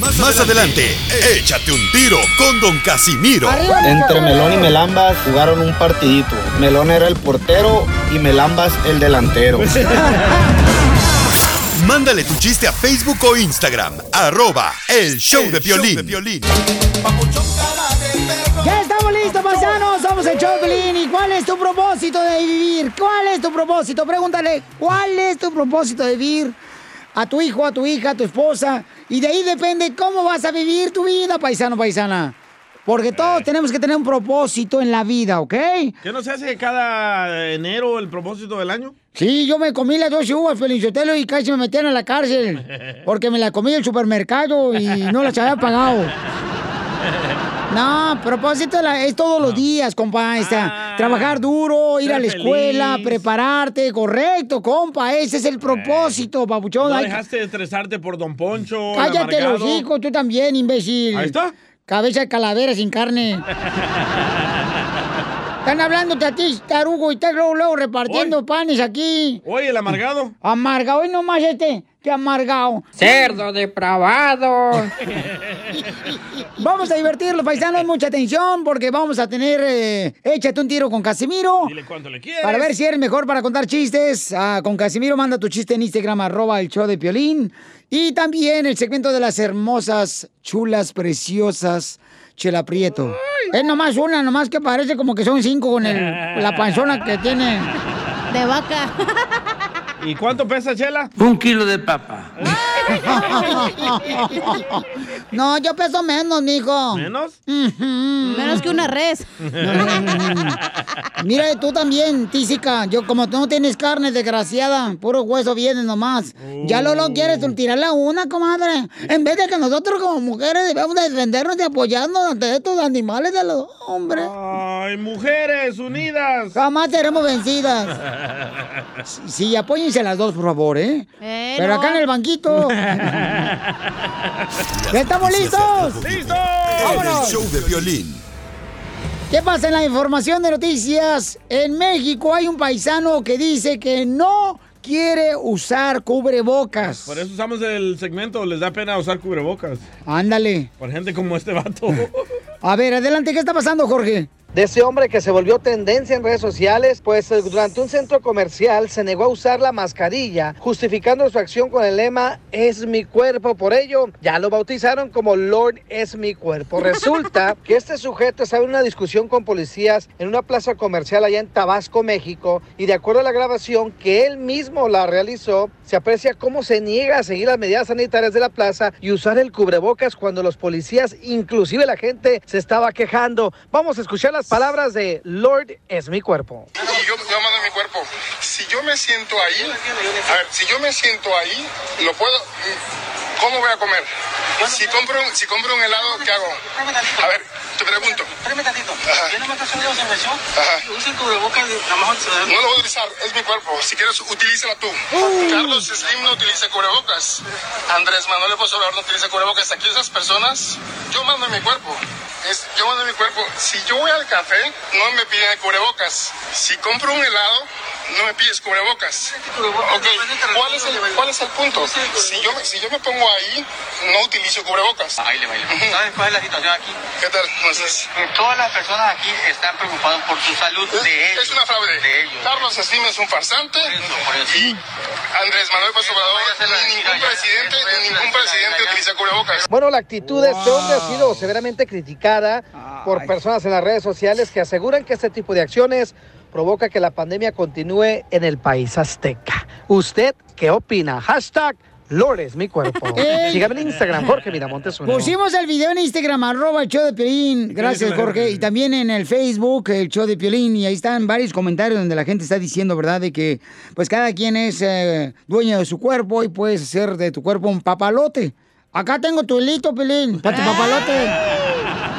Más adelante, échate un tiro con Don Casimiro. Entre Melón y Melambas jugaron un partidito. Melón era el portero y Melambas el delantero. Mándale tu chiste a Facebook o Instagram, arroba el show de violín. Ya estamos listos, paisanos. Somos el Choplin. ¿Y cuál es tu propósito de vivir? ¿Cuál es tu propósito? Pregúntale, ¿cuál es tu propósito de vivir? A tu hijo, a tu hija, a tu esposa. Y de ahí depende cómo vas a vivir tu vida, paisano, paisana. Porque todos tenemos que tener un propósito en la vida, ¿ok? ¿Qué no se hace cada enero el propósito del año? Sí, yo me comí las dos uvas, Felicitelo, y casi me metían a la cárcel. Porque me la comí en el supermercado y no las había pagado. No, propósito la- es todos los días, compa. Está, trabajar duro, ir a la escuela, feliz. prepararte, correcto, compa. Ese es el propósito, papuchón. No dejaste de estresarte por Don Poncho. Cállate los hijos, tú también, imbécil. Ahí está. Cabeza de calavera sin carne. Están hablándote a ti, tarugo, y estás luego, luego repartiendo panes aquí. Oye, el amargado. Amargado, y nomás este, qué amargado. Cerdo depravado. Vamos a divertirlos, paisanos, mucha atención, porque vamos a tener eh, Échate un tiro con Casimiro. Dile cuánto le quieres. Para ver si eres mejor para contar chistes. Ah, con Casimiro manda tu chiste en Instagram, arroba el show de Piolín. Y también el segmento de las hermosas, chulas, preciosas, Chela Prieto. Es nomás una, nomás que parece como que son cinco con el- la panzona que tiene. De vaca. ¿Y cuánto pesa, Chela? Un kilo de papa. No, yo peso menos, mijo. ¿Menos? Menos que una res. Mira, y tú también, tísica. Yo, como tú no tienes carne, desgraciada, puro hueso vienes nomás. Ya lo lo quieres tirarle a una, comadre. En vez de que nosotros como mujeres debemos de defendernos y apoyarnos ante estos animales de los hombres. Ay, mujeres unidas. Jamás seremos vencidas. Sí, las dos, por favor, ¿eh? Eh, Pero no. acá en el banquito. ¿Ya estamos listos? ¡Listos! El show de violín. ¿Qué pasa en la información de noticias? En México hay un paisano que dice que no quiere usar cubrebocas. Por eso usamos el segmento, les da pena usar cubrebocas. Ándale. Por gente como este vato. A ver, adelante, ¿qué está pasando, Jorge? De ese hombre que se volvió tendencia en redes sociales, pues eh, durante un centro comercial se negó a usar la mascarilla, justificando su acción con el lema es mi cuerpo. Por ello, ya lo bautizaron como Lord es mi cuerpo. Resulta que este sujeto estaba en una discusión con policías en una plaza comercial allá en Tabasco, México, y de acuerdo a la grabación que él mismo la realizó, se aprecia cómo se niega a seguir las medidas sanitarias de la plaza y usar el cubrebocas cuando los policías, inclusive la gente, se estaba quejando. Vamos a escuchar las palabras de Lord es mi cuerpo. Y yo, yo mando mi cuerpo. Si yo me siento ahí, a ver, si yo me siento ahí, lo puedo. ¿Cómo voy a comer? Si compro, un- si compro un helado, ¿qué hago? A ver, te pregunto. Espérame tantito. Ajá. ¿Ya no me haciendo observación? Cubrebocas. No lo voy a utilizar, es mi cuerpo. Si quieres, utilízala tú. Carlos Slim no utiliza cubrebocas. Andrés Manuel Obrador no utiliza cubrebocas. Aquí esas personas, yo mando mi cuerpo. Es, yo mando mi cuerpo. Si yo voy al café, no me piden el cubrebocas. Si compro un helado, no me pides cubrebocas. Ok, ¿cuál es el, cuál es el punto? Si yo, me- si yo me pongo ahí, no utilizo cubrebocas. Baile, baile. ¿Sabes cuál es la situación aquí? ¿Qué tal? Entonces, todas las personas aquí están preocupadas por su salud de ellos. es una fraude. De ellos. Carlos Slim es un farsante. Por eso, por eso. Y Andrés Manuel López Obrador, ni ningún presidente, ni ningún presidente utiliza cubrebocas. Bueno, la actitud de este hombre ha sido severamente criticada por personas en las redes sociales que aseguran que este tipo de acciones provoca que la pandemia continúe en el país azteca. ¿Usted qué opina? Hashtag Lord es mi cuerpo. Ey. Sígame en Instagram, Jorge Miramontes uno. Pusimos el video en Instagram, arroba el show de Piolín. Gracias, Jorge. Y también en el Facebook, el show de Piolín. Y ahí están varios comentarios donde la gente está diciendo, ¿verdad? De que pues cada quien es eh, dueño de su cuerpo y puedes hacer de tu cuerpo un papalote. Acá tengo tu hilito, Piolín, para tu papalote.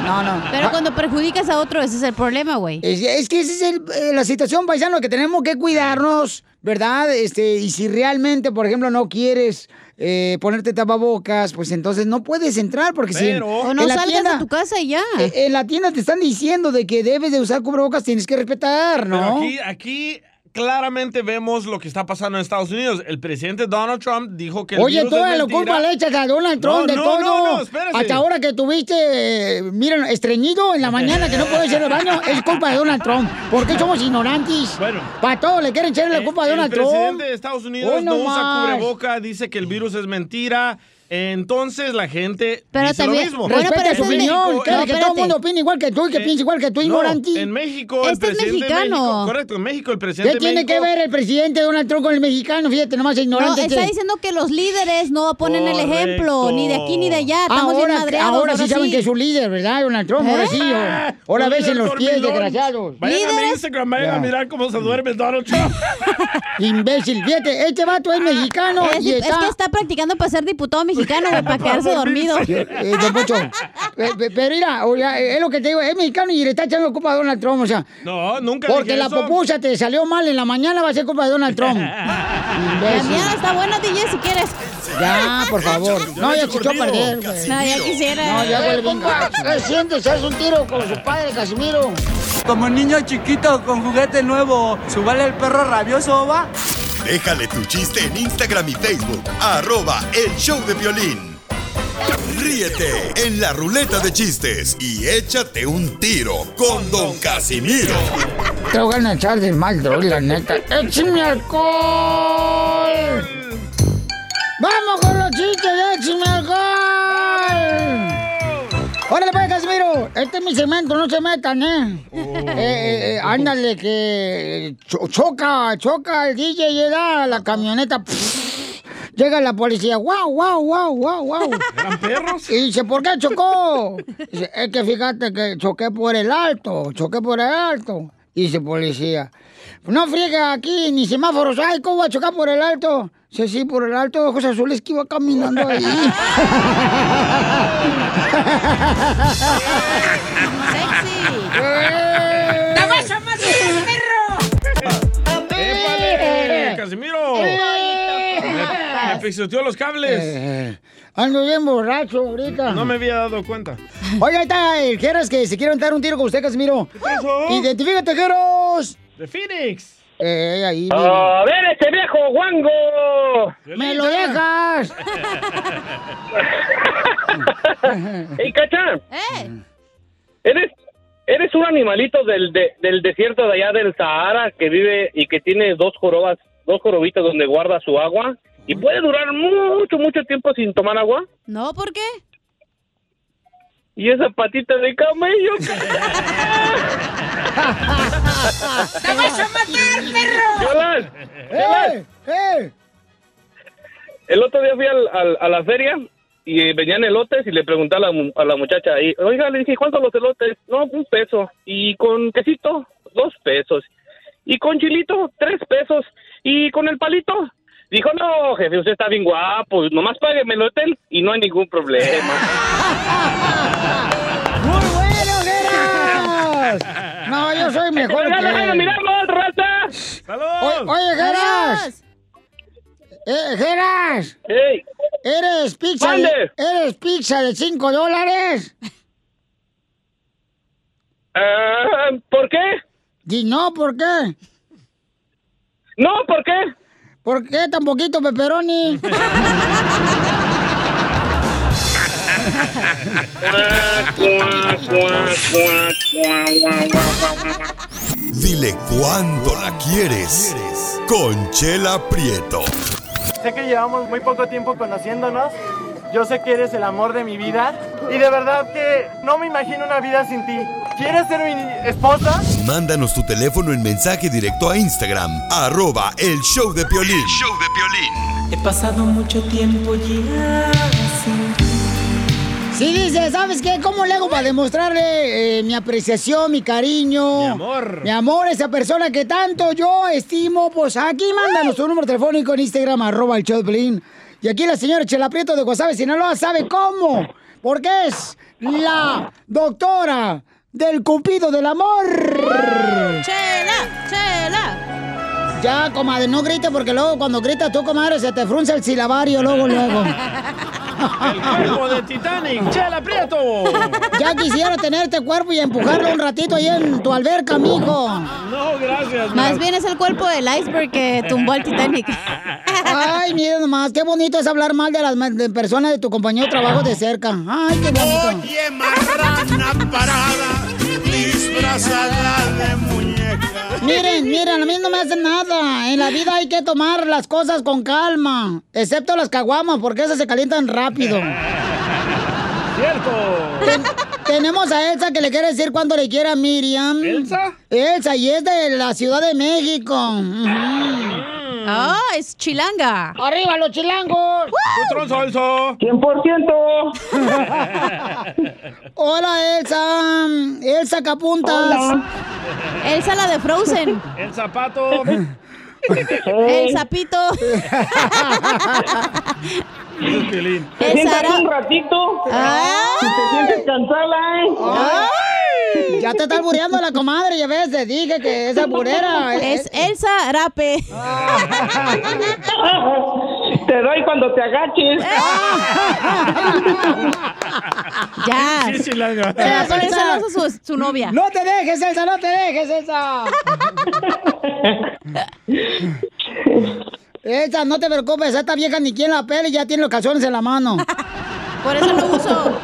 No, no. Pero Ah, cuando perjudicas a otro, ese es el problema, güey. Es, es que esa es el- eh, la situación, paisano, que tenemos que cuidarnos, ¿verdad? Este, y si realmente, por ejemplo, no quieres eh, ponerte tapabocas, pues entonces no puedes entrar, porque si Pero- O no en la salgas tienda- de tu casa y ya. eh, En la tienda te están diciendo de que debes de usar cubrebocas, tienes que respetar, Pero ¿no? aquí, aquí claramente vemos lo que está pasando en Estados Unidos. El presidente Donald Trump dijo que el Oye, virus es toda la mentira. culpa le echas a Donald Trump No, de no, todo. no, espérese. Hasta ahora que tuviste, eh, miren, estreñido en la mañana que no puedes ir al baño, es culpa de Donald Trump. ¿Por qué somos ignorantes? Bueno. Para todo le quieren echarle la culpa a El Donald Trump. presidente de Estados Unidos Hoy no no usa cubreboca, dice que el virus es mentira. Entonces la gente Pero dice también- lo mismo. Bueno, Respeta pero su es opinión, México. que, No, que todo el mundo opine igual que tú y que Eh, piense igual que tú, No, ignorante. en México, el Este es presidente de mexicano. México, correcto, en México el presidente ¿Qué tiene que México- ver el presidente Donald Trump con el mexicano? Fíjate, nomás es No, ignorante. está que- diciendo que los líderes no ponen el ejemplo, Correcto. ni de aquí ni de allá. Estamos bien Ahora, madreados. ahora sí saben sí. que es su líder, ¿verdad, Donald Trump? Ahora ¿Eh? sí. Ah, Ahora un ves en líder los pies, desgraciados. Vayan a mi ¿Líderes? Instagram, vayan Ya. a mirar cómo se duerme Donald Trump. Imbécil. Fíjate, este vato es mexicano Es, y es que está practicando para ser diputado mexicano, güey, para quedarse dormido. Eh, don eh, pero mira, o sea, es lo que te digo, es mexicano y le está echando culpa a Donald Trump, o sea, No, nunca porque dije la eso. popusa te salió mal en la mañana, va a ser culpa de Donald Trump. La Imbécil. mía está buena, DJ, si quieres. Ya, por favor. No, ya se echó a Casimiro. perder, güey. No, ya quisiera. No, ya gacho. ¿Qué sientes? ¿Haz un tiro con su padre, Casimiro? Como niño chiquito con juguete nuevo, ¿subale el perro rabioso, va? Déjale tu chiste en Instagram y Facebook. Arroba El Show de Violín. Ríete en la ruleta de chistes y échate un tiro con Don Casimiro. Te voy a echar de mal, la neta. ¡Échame alcohol! ¡Vamos con los chistes! ¡Échame alcohol! ¡Órale, pues, Casimiro! Este es mi cemento, no se metan, ¿eh? Eh, eh, eh, ándale, que cho- choca, choca el DJ, llega la camioneta. pff, llega la policía, guau, guau, guau, guau, guau. ¿Eran perros? Y dice, ¿por qué chocó? Dice, es que fíjate que choqué por el alto, choqué por el alto. Y dice policía, no friega aquí, ni semáforos hay, ¿cómo va a chocar por el alto? Dice, sí, por el alto ojos azules que iba caminando ahí. Sexy. ¡Épale, Casimiro! Me, me pisoteó los cables. Eh, Ando bien borracho ahorita. No me había dado cuenta. Oiga, ahí está el Geras que se quiere dar un tiro con usted, Casimiro. pasó? Identifícate, Geros. De Phoenix. Eh, ahí. A ver, este viejo guango. ¡Me lo dejas! ¡Ey, cacha! ¡Eh! ¿Eres, eres un animalito del, de- del desierto de allá del Sahara que vive y que tiene dos jorobas, dos jorobitas donde guarda su agua y puede durar mucho, mucho tiempo sin tomar agua. No, ¿por qué? Y esa patita de camello. ¡Te vas a matar, perro! Yolas, ¡Eh! ¡Eh! el otro día fui al- al- a la feria y venían elotes y le pregunté a la, mu- a la muchacha ahí, oiga, le dije, ¿cuántos los elotes? No, un peso. ¿Y con quesito? Dos pesos. ¿Y con chilito? Tres pesos. ¿Y con el palito? Dijo, no, jefe, usted está bien guapo, nomás págueme el hotel y no hay ningún problema. ¡Muy bueno, Geras! No, yo soy mejor ¡Ya dejen de que... mirarnos, raza! O- ¡Salud! Oye, Geras. Eh, Geras. ¡Ey! ¿Eres pizza, de. ¿Eres pizza de 5 dólares? ah, ¿Por qué? Y no, ¿por qué? No, ¿por qué? ¿Por qué tan poquito pepperoni? Dile cuándo la quieres. Conchela Prieto. Sé que llevamos muy poco tiempo conociéndonos. Yo sé que eres el amor de mi vida. Y de verdad que no me imagino una vida sin ti. ¿Quieres ser mi esposa? Mándanos tu teléfono en mensaje directo a Instagram. Arroba El Show de Piolín. show de Piolín. He pasado mucho tiempo ya sin ti. Sí, dice, ¿sabes qué? ¿Cómo le hago para demostrarle eh, mi apreciación, mi cariño? Mi amor. Mi amor, esa persona que tanto yo estimo. Pues aquí mándanos tu número telefónico en Instagram, arroba el show de Piolín. Y aquí la señora Chela Prieto de Guasave, Sinaloa, sabe cómo. Porque es la doctora del cupido del amor. ¡Chela! ¡Chela! Ya, comadre, no grite porque luego cuando gritas tú, comadre, se te frunce el silabario luego, luego. El cuerpo de Titanic, Chela Prieto. Ya quisiera tener este cuerpo y empujarlo un ratito ahí en tu alberca, mijo. No, gracias. Más bien es el cuerpo del iceberg que tumbó al Titanic. Ay, miren nomás, qué bonito es hablar mal de las de personas de tu compañero de trabajo de cerca. Ay, qué bonito. Oye, marrana parada, disfrazada de muñeca. Miren, miren, a mí no me hacen nada. En la vida hay que tomar las cosas con calma. Excepto las caguamas, porque esas se calientan rápido. Cierto. tenemos a Elsa que le quiere decir cuando le quiera a Miriam. ¿Elsa? Elsa, y es de la Ciudad de México. Ah, es chilanga. ¡Arriba los chilangos! ¡Otro salso! ¡100%! Hola, Elsa. Elsa Capuntas. Elsa la de Frozen. El zapato. El sapito. Es. El Sara- un ratito. Si te sientes cansada, ¿eh? Ay, Ya te está albureando la comadre, ya ves, te dije que esa burera. Es Elsa Arape. Te doy cuando te agaches. Ya. Sí, chilanga. Se va a poner su, su novia. No te dejes, Elsa, no te dejes, Elsa. Elsa, no te preocupes, esta vieja ni quien la pele y ya tiene los calzones en la mano. Por eso lo uso.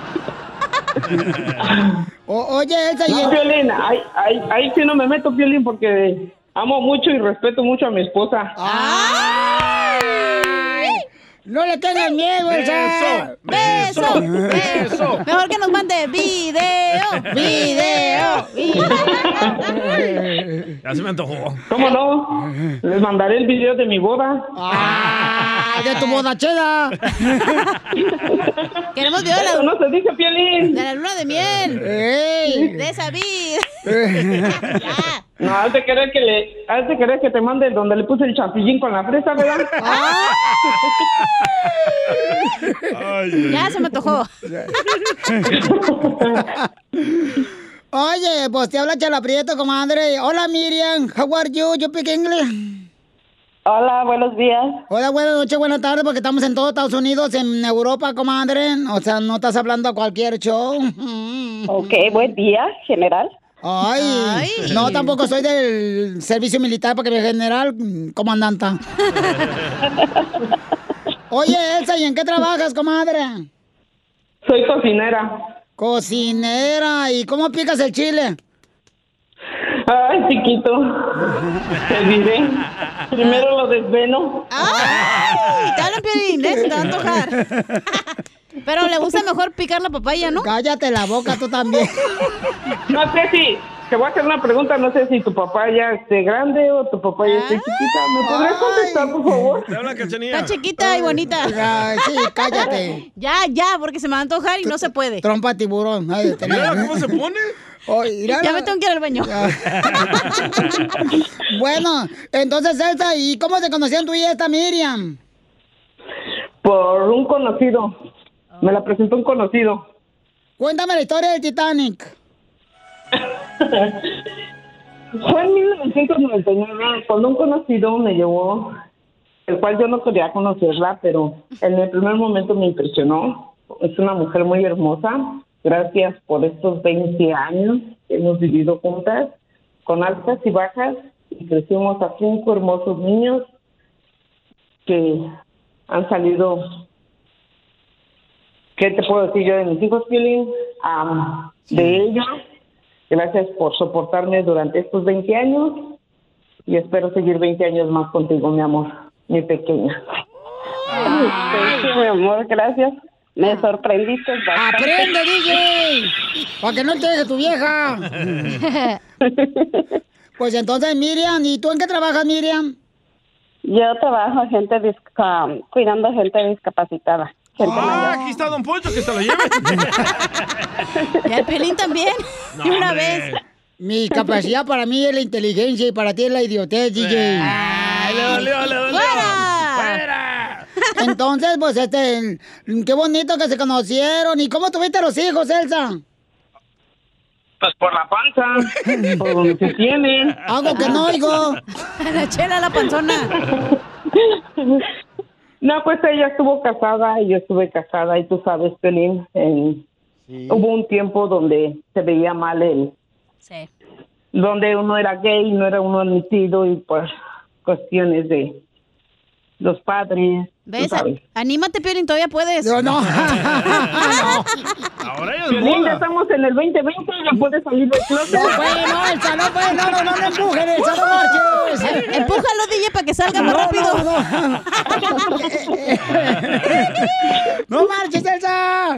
O- oye, Elsa, y No, Piolín, ahí, ahí, ahí sí no me meto, Piolín, porque amo mucho y respeto mucho a mi esposa. No le tengas miedo, Elsa. Beso, beso. Mejor que nos mande video, video, video. Ya se me antojó. ¿Cómo no? Les mandaré el video de mi boda. ¡Ah, de tu bodachela! Queremos video de la, no se dice, Piolín. de la luna de miel. ¡Ey! De esa vida. No, has de querer que le, has de querer que te mande donde le puse el chapillín con la fresa, ¿verdad? Ya se me antojó. Oye, pues te habla Chala Prieto, comadre. Hola, Miriam. How are you? You speak English? Hola, buenos días. Hola, buenas noches, buenas tardes, porque estamos en todo Estados Unidos, en Europa, comadre. O sea, no estás hablando a cualquier show. Ok, buen día, general. Ay, Ay. no, tampoco soy del servicio militar, porque mi general, comandanta. Oye, Elsa, ¿y en qué trabajas, comadre? Soy cocinera. Cocinera, ¿y cómo picas el chile? Ay, chiquito. Te diré. Primero lo desveno. ¡Ay! Hablan, Piolín. Se te va a antojar. Pero le gusta mejor picar la papaya, ¿no? Cállate la boca, tú también. No sé si, te voy a hacer una pregunta, no sé si tu papá ya esté grande o tu papá ya esté chiquita. ¿Me podrías contestar, por favor? Te habla Cachanilla. Está chiquita y bonita. Ay, sí, cállate. Ya, ya, porque se me va a antojar y no se puede. Trompa tiburón. Ay, cómo se pone. Ya la- me tengo que ir al baño. Bueno, entonces, Elsa, ¿y cómo se conocían tú y esta Miriam? Por un conocido. Me la presentó un conocido. Cuéntame la historia del Titanic. Fue en 1999 cuando un conocido me llevó, el cual yo no quería conocerla, pero en el primer momento me impresionó. Es una mujer muy hermosa. Gracias por estos 20 años que hemos vivido juntas, con altas y bajas, y crecimos a cinco hermosos niños que han salido. ¿Qué te puedo decir yo de mis hijos, Piolín? Am, De ella. Gracias por soportarme durante estos 20 años y espero seguir 20 años más contigo, mi amor, mi pequeña. Sí, mi amor, gracias. Me sorprendiste bastante. ¡Aprende, DJ! Para que no te deje tu vieja. Pues entonces, Miriam, ¿y tú en qué trabajas, Miriam? Yo trabajo gente disca- cuidando gente discapacitada. Ah, aquí está Don Poncho, que se lo lleve. Y el pelín también. No, Y una hombre. vez. Mi capacidad para mí es la inteligencia y para ti es la idiotez, DJ. Ay, le dolió, le dolió. ¡Fuera! Entonces, pues, este, qué bonito que se conocieron. ¿Y cómo tuviste los hijos, Elsa? Pues por la panza, por donde se tiene. Algo que no oigo. La chela, la panzona. No, pues ella estuvo casada y yo estuve casada y tú sabes, Pelín, en- hubo un tiempo donde se veía mal el, Sí. donde uno era gay, no era uno admitido y por cuestiones de los padres, ¿Ves? Anímate, Piolín, todavía puedes. No, no. Ahora ella es Piolín, ya estamos en el 2020 y ya puedes salir del closet. No puede, no, Elsa, no puede, no, no, no, no empujen, Elsa, no marches. Em- Empújalo, DJ, para que salga más No, rápido. No, no marches, Elsa.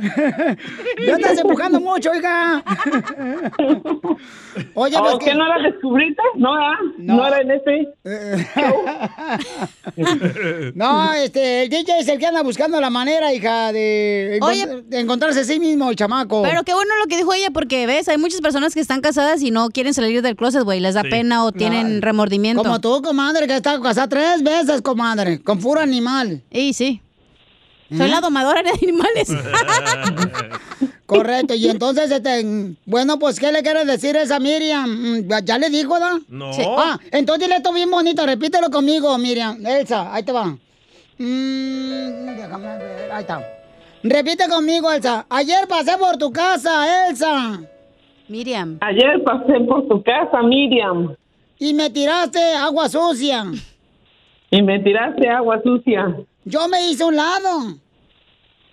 Ya estás empujando mucho, oiga. Oye, pues ¿O qué no era descubrirte? No, ¿ah? No. no. era en ese. No, este, el DJ es el que anda buscando la manera, hija, de, encont- Oye. de encontrarse a sí mismo, el chamaco. Pero qué bueno lo que dijo ella, porque ves, hay muchas personas que están casadas y no quieren salir del closet, güey. Les da Sí. pena o tienen remordimiento. Como tú, comadre, que está casada tres veces, comadre, con puro animal. Y sí. Soy la domadora de animales. Correcto, y entonces, este, bueno, pues, ¿qué le quieres decir a esa Miriam? Mm, ¿Ya, ya le dijo, da? No. Sí. Ah, entonces dile esto bien bonito, repítelo conmigo, Miriam. Elsa, ahí te va. Mm, déjame ver, ahí está. Repite conmigo, Elsa. Ayer pasé por tu casa, Elsa, Miriam. Ayer pasé por tu casa, Miriam, y me tiraste agua sucia. y me tiraste agua sucia. Yo me hice un lado.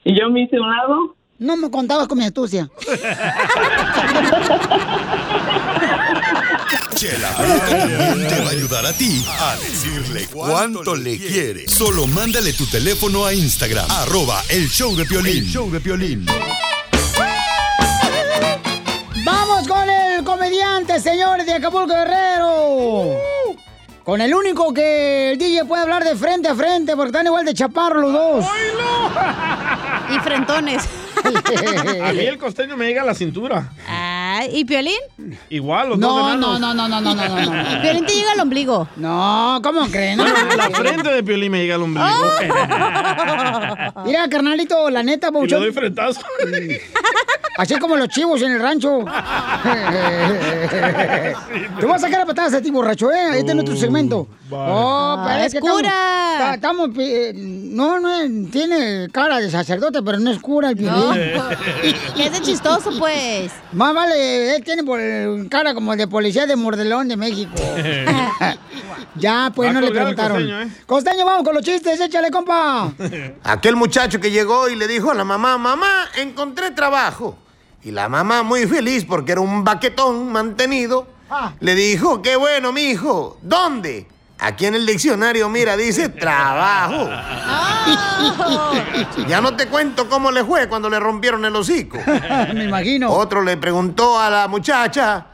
Y yo me hice un lado. No me contabas con mi astucia. Chela Prieto también te va a ayudar a ti a decirle cuánto le quiere. Solo mándale tu teléfono a Instagram, arroba el show de Piolín. El show de Piolín. Vamos con el comediante, señores de Acapulco Guerrero. Con el único que el DJ puede hablar de frente a frente, porque están igual de chaparro los dos. Y frentones. A mí el costeño me llega a la cintura. Ay, ¿Y Piolín? Igual, los dos No, enanos. no, no, no, no, no, no, no, no. Piolín te llega al ombligo. No, ¿cómo creen? No, Bueno, la frente de Piolín me llega al ombligo. Mira, carnalito, la neta, y le Pauchón. doy frentazo. Así como los chivos en el rancho. Te voy a sacar a patadas a ti, borracho, ¿eh? Este es nuestro segmento. Oh, Ah, pero es que cura. Estamos, estamos, eh, no, no, tiene cara de sacerdote, pero no es cura el No. piolín. Que es de chistoso, pues. Más vale, él tiene por- cara como de policía de Mordelón de México. ya, pues Va no le preguntaron. costeño, ¿eh? Costeño, vamos con los chistes, échale, compa. Aquel muchacho que llegó y le dijo a la mamá, mamá, encontré trabajo. Y la mamá, muy feliz porque era un baquetón mantenido, Ah. le dijo, qué bueno, mi hijo. ¿Dónde? Aquí en el diccionario, mira, dice trabajo. Ya no te cuento cómo le fue cuando le rompieron el hocico. Me imagino. Otro le preguntó a la muchacha,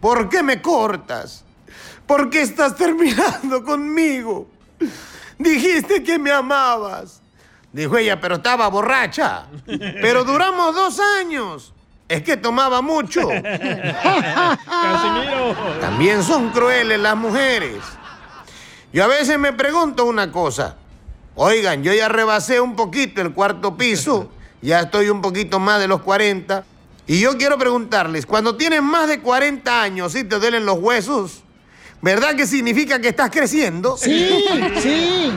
¿por qué me cortas? ¿Por qué estás terminando conmigo? Dijiste que me amabas. Dijo ella, pero estaba borracha. Pero duramos dos años. Es que tomaba mucho. Casimiro. También son crueles las mujeres. Yo a veces me pregunto una cosa. Oigan, yo ya rebasé un poquito el cuarto piso, ya estoy un poquito más de los 40. Y yo quiero preguntarles, cuando tienes más de 40 años y te duelen los huesos, ¿verdad que significa que estás creciendo? Sí, sí.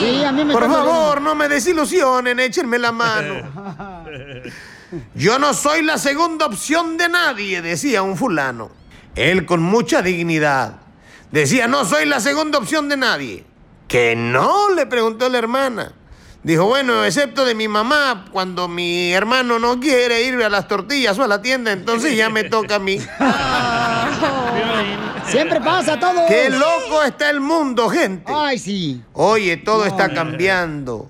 Sí, a mí me Por favor, no me desilusionen, échenme la mano. Yo no soy la segunda opción de nadie, decía un fulano. Él con mucha dignidad decía, no soy la segunda opción de nadie. Que no, le preguntó la hermana. Dijo, bueno, excepto de mi mamá, cuando mi hermano no quiere ir a las tortillas o a la tienda, entonces ya me toca a mí. Siempre pasa todo. Qué loco está el mundo, gente. Ay, sí. Oye, todo está cambiando.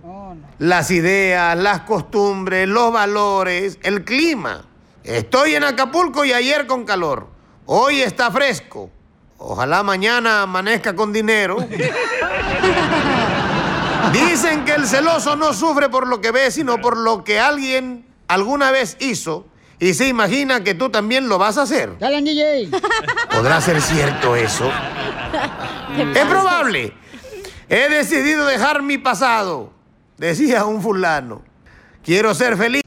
Las ideas, las costumbres, los valores, el clima. Estoy en Acapulco y ayer con calor. Hoy está fresco. Ojalá mañana amanezca con dinero. Dicen que el celoso no sufre por lo que ve, sino por lo que alguien alguna vez hizo y se imagina que tú también lo vas a hacer. Dale, DJ. ¿Podrá ser cierto eso? Es probable. He decidido dejar mi pasado, decía un fulano. Quiero ser feliz.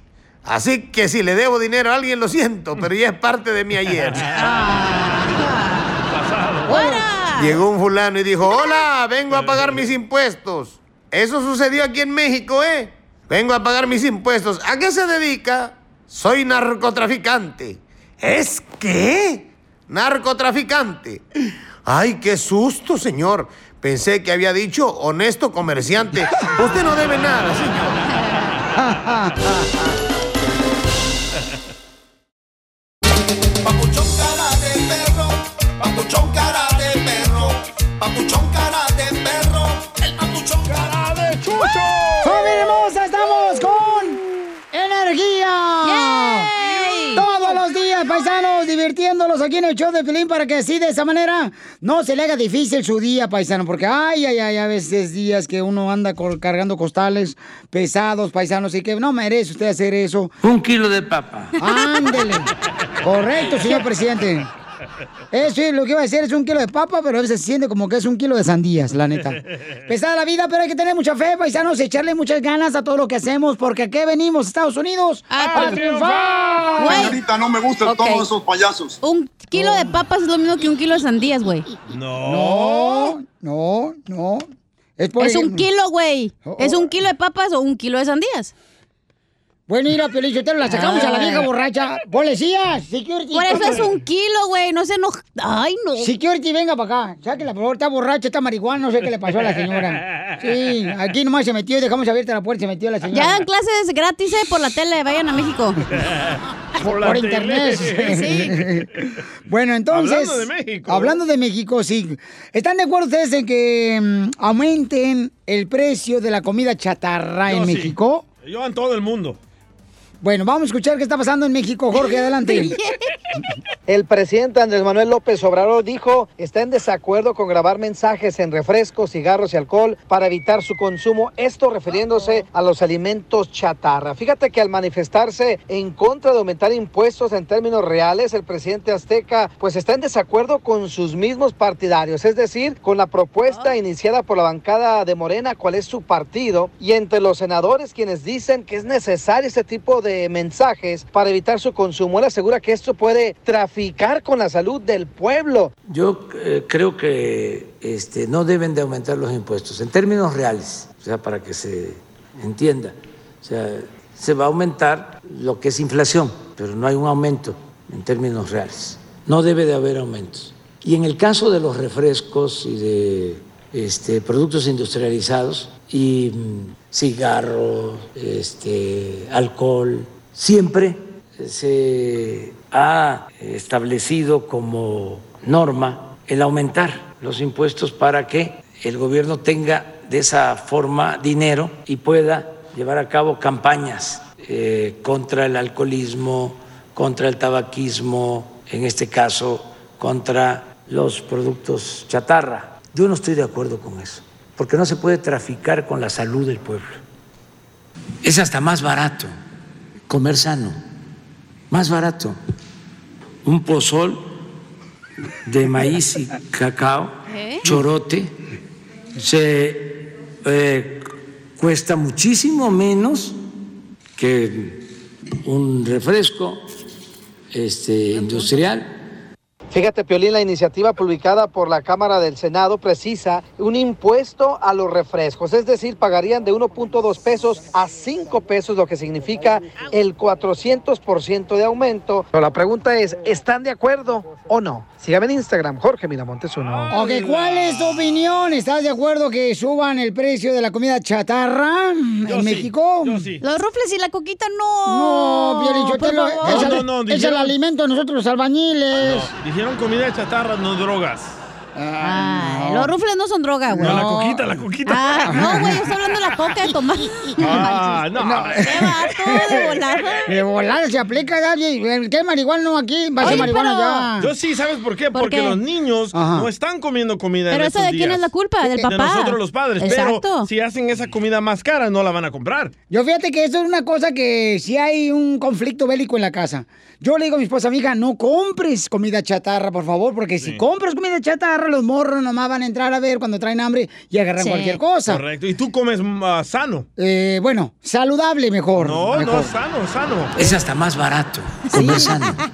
Así que si le debo dinero a alguien, lo siento, pero ya es parte de mi ayer. ¡Fuera! Llegó un fulano y dijo, hola, vengo a pagar mis impuestos. Eso sucedió aquí en México, ¿eh? Vengo a pagar mis impuestos. ¿A qué se dedica? Soy narcotraficante. ¿Es qué? Narcotraficante. Ay, qué susto, señor. Pensé que había dicho honesto comerciante. Usted no debe nada, señor. paisanos, divirtiéndolos aquí en el show de Pelín para que así de esa manera no se le haga difícil su día, paisano. Porque ay, ay, ay, a veces días que uno anda cargando costales pesados, paisanos, y que no merece usted hacer eso. Un kilo de papa. Ándele. Correcto, señor presidente. Eso es lo que iba a decir, es un kilo de papa, pero a veces se siente como que es un kilo de sandías, la neta. Pesada la vida, pero hay que tener mucha fe, paisanos, echarle muchas ganas a todo lo que hacemos, porque aquí venimos, Estados Unidos, a, triunfar. Señorita, no me gustan todos esos payasos. Un kilo de papas es lo mismo que un kilo de sandías, güey. No, no, no. Es, por Es un kilo, güey. ¿Es un kilo de papas o un kilo de sandías? Bueno, mira, Pelichotero, la sacamos a la vieja Ah. borracha. Policías, security. Por eso es un kilo, güey. No se enoja. Ay, no. Security, venga para acá. Sáquela, por favor. Está borracha, está marihuana. No sé qué le pasó a la señora. Sí, aquí nomás se metió. Dejamos abierta la puerta y se metió la señora. Ya dan clases gratis eh, por la tele. Vayan a México. por, la por tele. internet. bueno, entonces. Hablando de México. Hablando de México, sí. ¿Están de acuerdo ustedes en que mm, aumenten el precio de la comida chatarra Yo en sí. México? Yo en todo el mundo. Bueno, vamos a escuchar qué está pasando en México. Jorge, adelante. El presidente Andrés Manuel López Obrador dijo está en desacuerdo con grabar mensajes en refrescos, cigarros y alcohol para evitar su consumo, esto refiriéndose a los alimentos chatarra. Fíjate que al manifestarse en contra de aumentar impuestos en términos reales, el presidente azteca pues está en desacuerdo con sus mismos partidarios, es decir, con la propuesta iniciada por la bancada de Morena, cuál es su partido, y entre los senadores quienes dicen que es necesario este tipo de mensajes para evitar su consumo. Él asegura que esto puede traficar con la salud del pueblo. Yo eh, creo que este, no deben de aumentar los impuestos en términos reales, o sea, para que se entienda. O sea, se va a aumentar lo que es inflación, pero no hay un aumento en términos reales. No debe de haber aumentos. Y en el caso de los refrescos y de este, productos industrializados y mm, cigarros, este, alcohol, siempre se ha establecido como norma el aumentar los impuestos para que el gobierno tenga de esa forma dinero y pueda llevar a cabo campañas eh, contra el alcoholismo, contra el tabaquismo, en este caso contra los productos chatarra. Yo no estoy de acuerdo con eso, porque no se puede traficar con la salud del pueblo. Es hasta más barato comer sano, más barato. Un pozol de maíz y cacao, ¿Eh? chorote, se eh, cuesta muchísimo menos que un refresco este, industrial. Fíjate, Piolín, la iniciativa publicada por la Cámara del Senado precisa un impuesto a los refrescos, es decir, pagarían de 1.2 pesos a 5 pesos, lo que significa el 400% de aumento. Pero la pregunta es, ¿están de acuerdo o no? Sígame en Instagram, Jorge Miramontes uno. Ok, ¿cuál es tu opinión? ¿Estás de acuerdo que suban el precio de la comida chatarra en México? Los rufles y la coquita no. No, Piolichotelo, por es, favor. el- no, no, es el alimento de nosotros los albañiles. Dijeron comida chatarra, no drogas. Los rufles no son droga, güey. No, la coquita, la coquita. Ah, no, güey, yo estoy hablando de la coca de tomar. Ah, no. Qué vato de volada. De volar se aplica, Daddy. ¿Qué marihuana no aquí? Va a ser marihuana pero- ya. Yo sí, ¿sabes por qué? ¿Por Porque qué? los niños Ajá. no están comiendo comida Pero en eso estos de quién días. es la culpa, del De papá. nosotros los padres. Exacto. Pero si hacen esa comida más cara, no la van a comprar. Yo fíjate que eso es una cosa que si hay un conflicto bélico en la casa. Yo le digo a mi esposa, amiga, no compres comida chatarra, por favor, porque si compras comida chatarra, los morros nomás van a entrar a ver cuando traen hambre y agarran Sí. cualquier cosa. Correcto. Y tú comes ah, sano. Eh, bueno, saludable mejor. No, mejor. no, sano, sano. Es hasta más barato comer sano.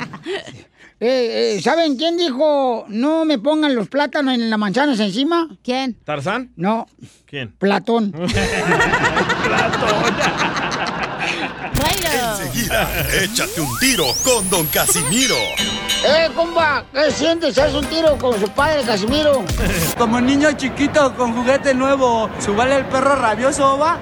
Eh, eh, ¿Saben quién dijo no me pongan los plátanos en las manzanas encima? ¿Quién? ¿Tarzán? No, ¿Quién? Platón. Enseguida, échate un tiro con Don Casimiro. ¡Eh, compa! ¿Qué sientes? ¿Haz un tiro con su padre, Casimiro? Como niño chiquito con juguete nuevo, ¿subale el perro rabioso, va?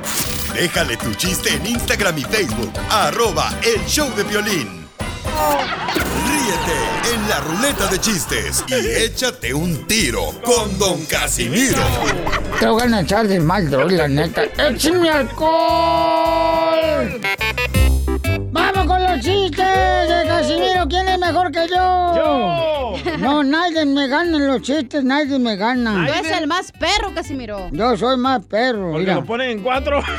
Déjale tu chiste en Instagram y Facebook. Arroba El Show de Violín. Ríete en la ruleta de chistes y échate un tiro con Don Casimiro. Te voy a echar de mal, la neta. ¡Échame alcohol! ¡Vamos con los chistes de Casimiro! ¿Quién es mejor que yo? ¡Yo! No, nadie me gana en los chistes, nadie me gana. Tú eres el más perro, Casimiro. Yo soy más perro, Porque mira. lo ponen en cuatro.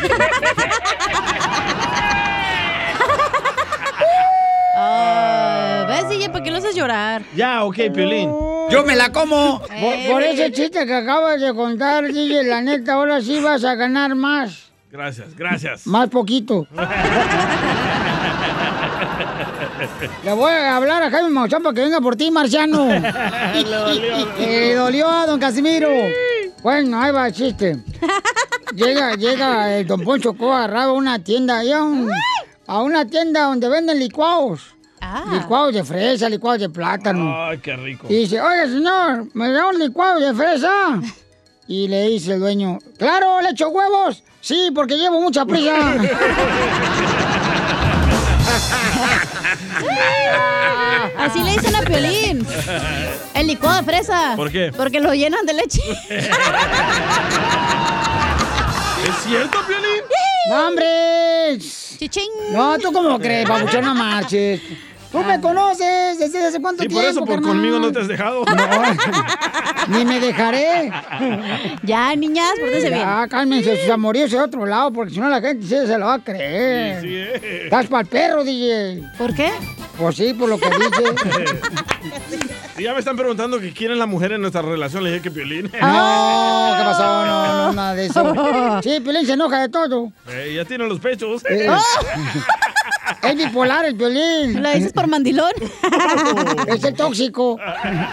¿Ves, DJ? ¿Por qué lo haces llorar? Ya, ok, Piolín. Yo me la como. Por, por ese chiste que acabas de contar, DJ, la neta, ahora sí vas a ganar más. Gracias, gracias. Más poquito. Le voy a hablar a Jaime Maussan para que venga por ti, Marciano. Le dolió. Le dolió a don Casimiro. Bueno, ahí va el chiste. Llega, llega el don Poncho Coa, agarraba una tienda, a, un- a una tienda donde venden licuados. Licuados de fresa, licuados de plátano. Ay, qué rico. Y dice, oiga, señor, ¿me da un licuado de fresa? Y le dice el dueño, claro, ¿le echo huevos? Sí, porque llevo mucha prisa. Así le dicen a Piolín. El licuado de fresa. ¿Por qué? Porque lo llenan de leche. ¿Es cierto, Piolín? ¡No, hombre! ¡Chichín! No, ¿tú cómo crees, babuchón? No marches. Tú me conoces desde hace cuánto Sí, tiempo, por eso por carnal? conmigo no te has dejado. Ni me dejaré. Ya, niñas, pórtense bien. Ya, cálmense sus amoríos de otro lado, porque si no la gente sí se lo va a creer. Sí, sí, eh. Estás para el perro, DJ. ¿Por qué? Pues sí, por lo que dice. Y ya me están preguntando que quién es la mujer en nuestra relación. Le dije que Piolín. No, ¿qué pasó? No, no, nada de eso. Sí, Piolín se enoja de todo. Eh, ya tiene los pechos. Eh, Es bipolar el violín. ¿Lo dices por mandilón? Es el tóxico.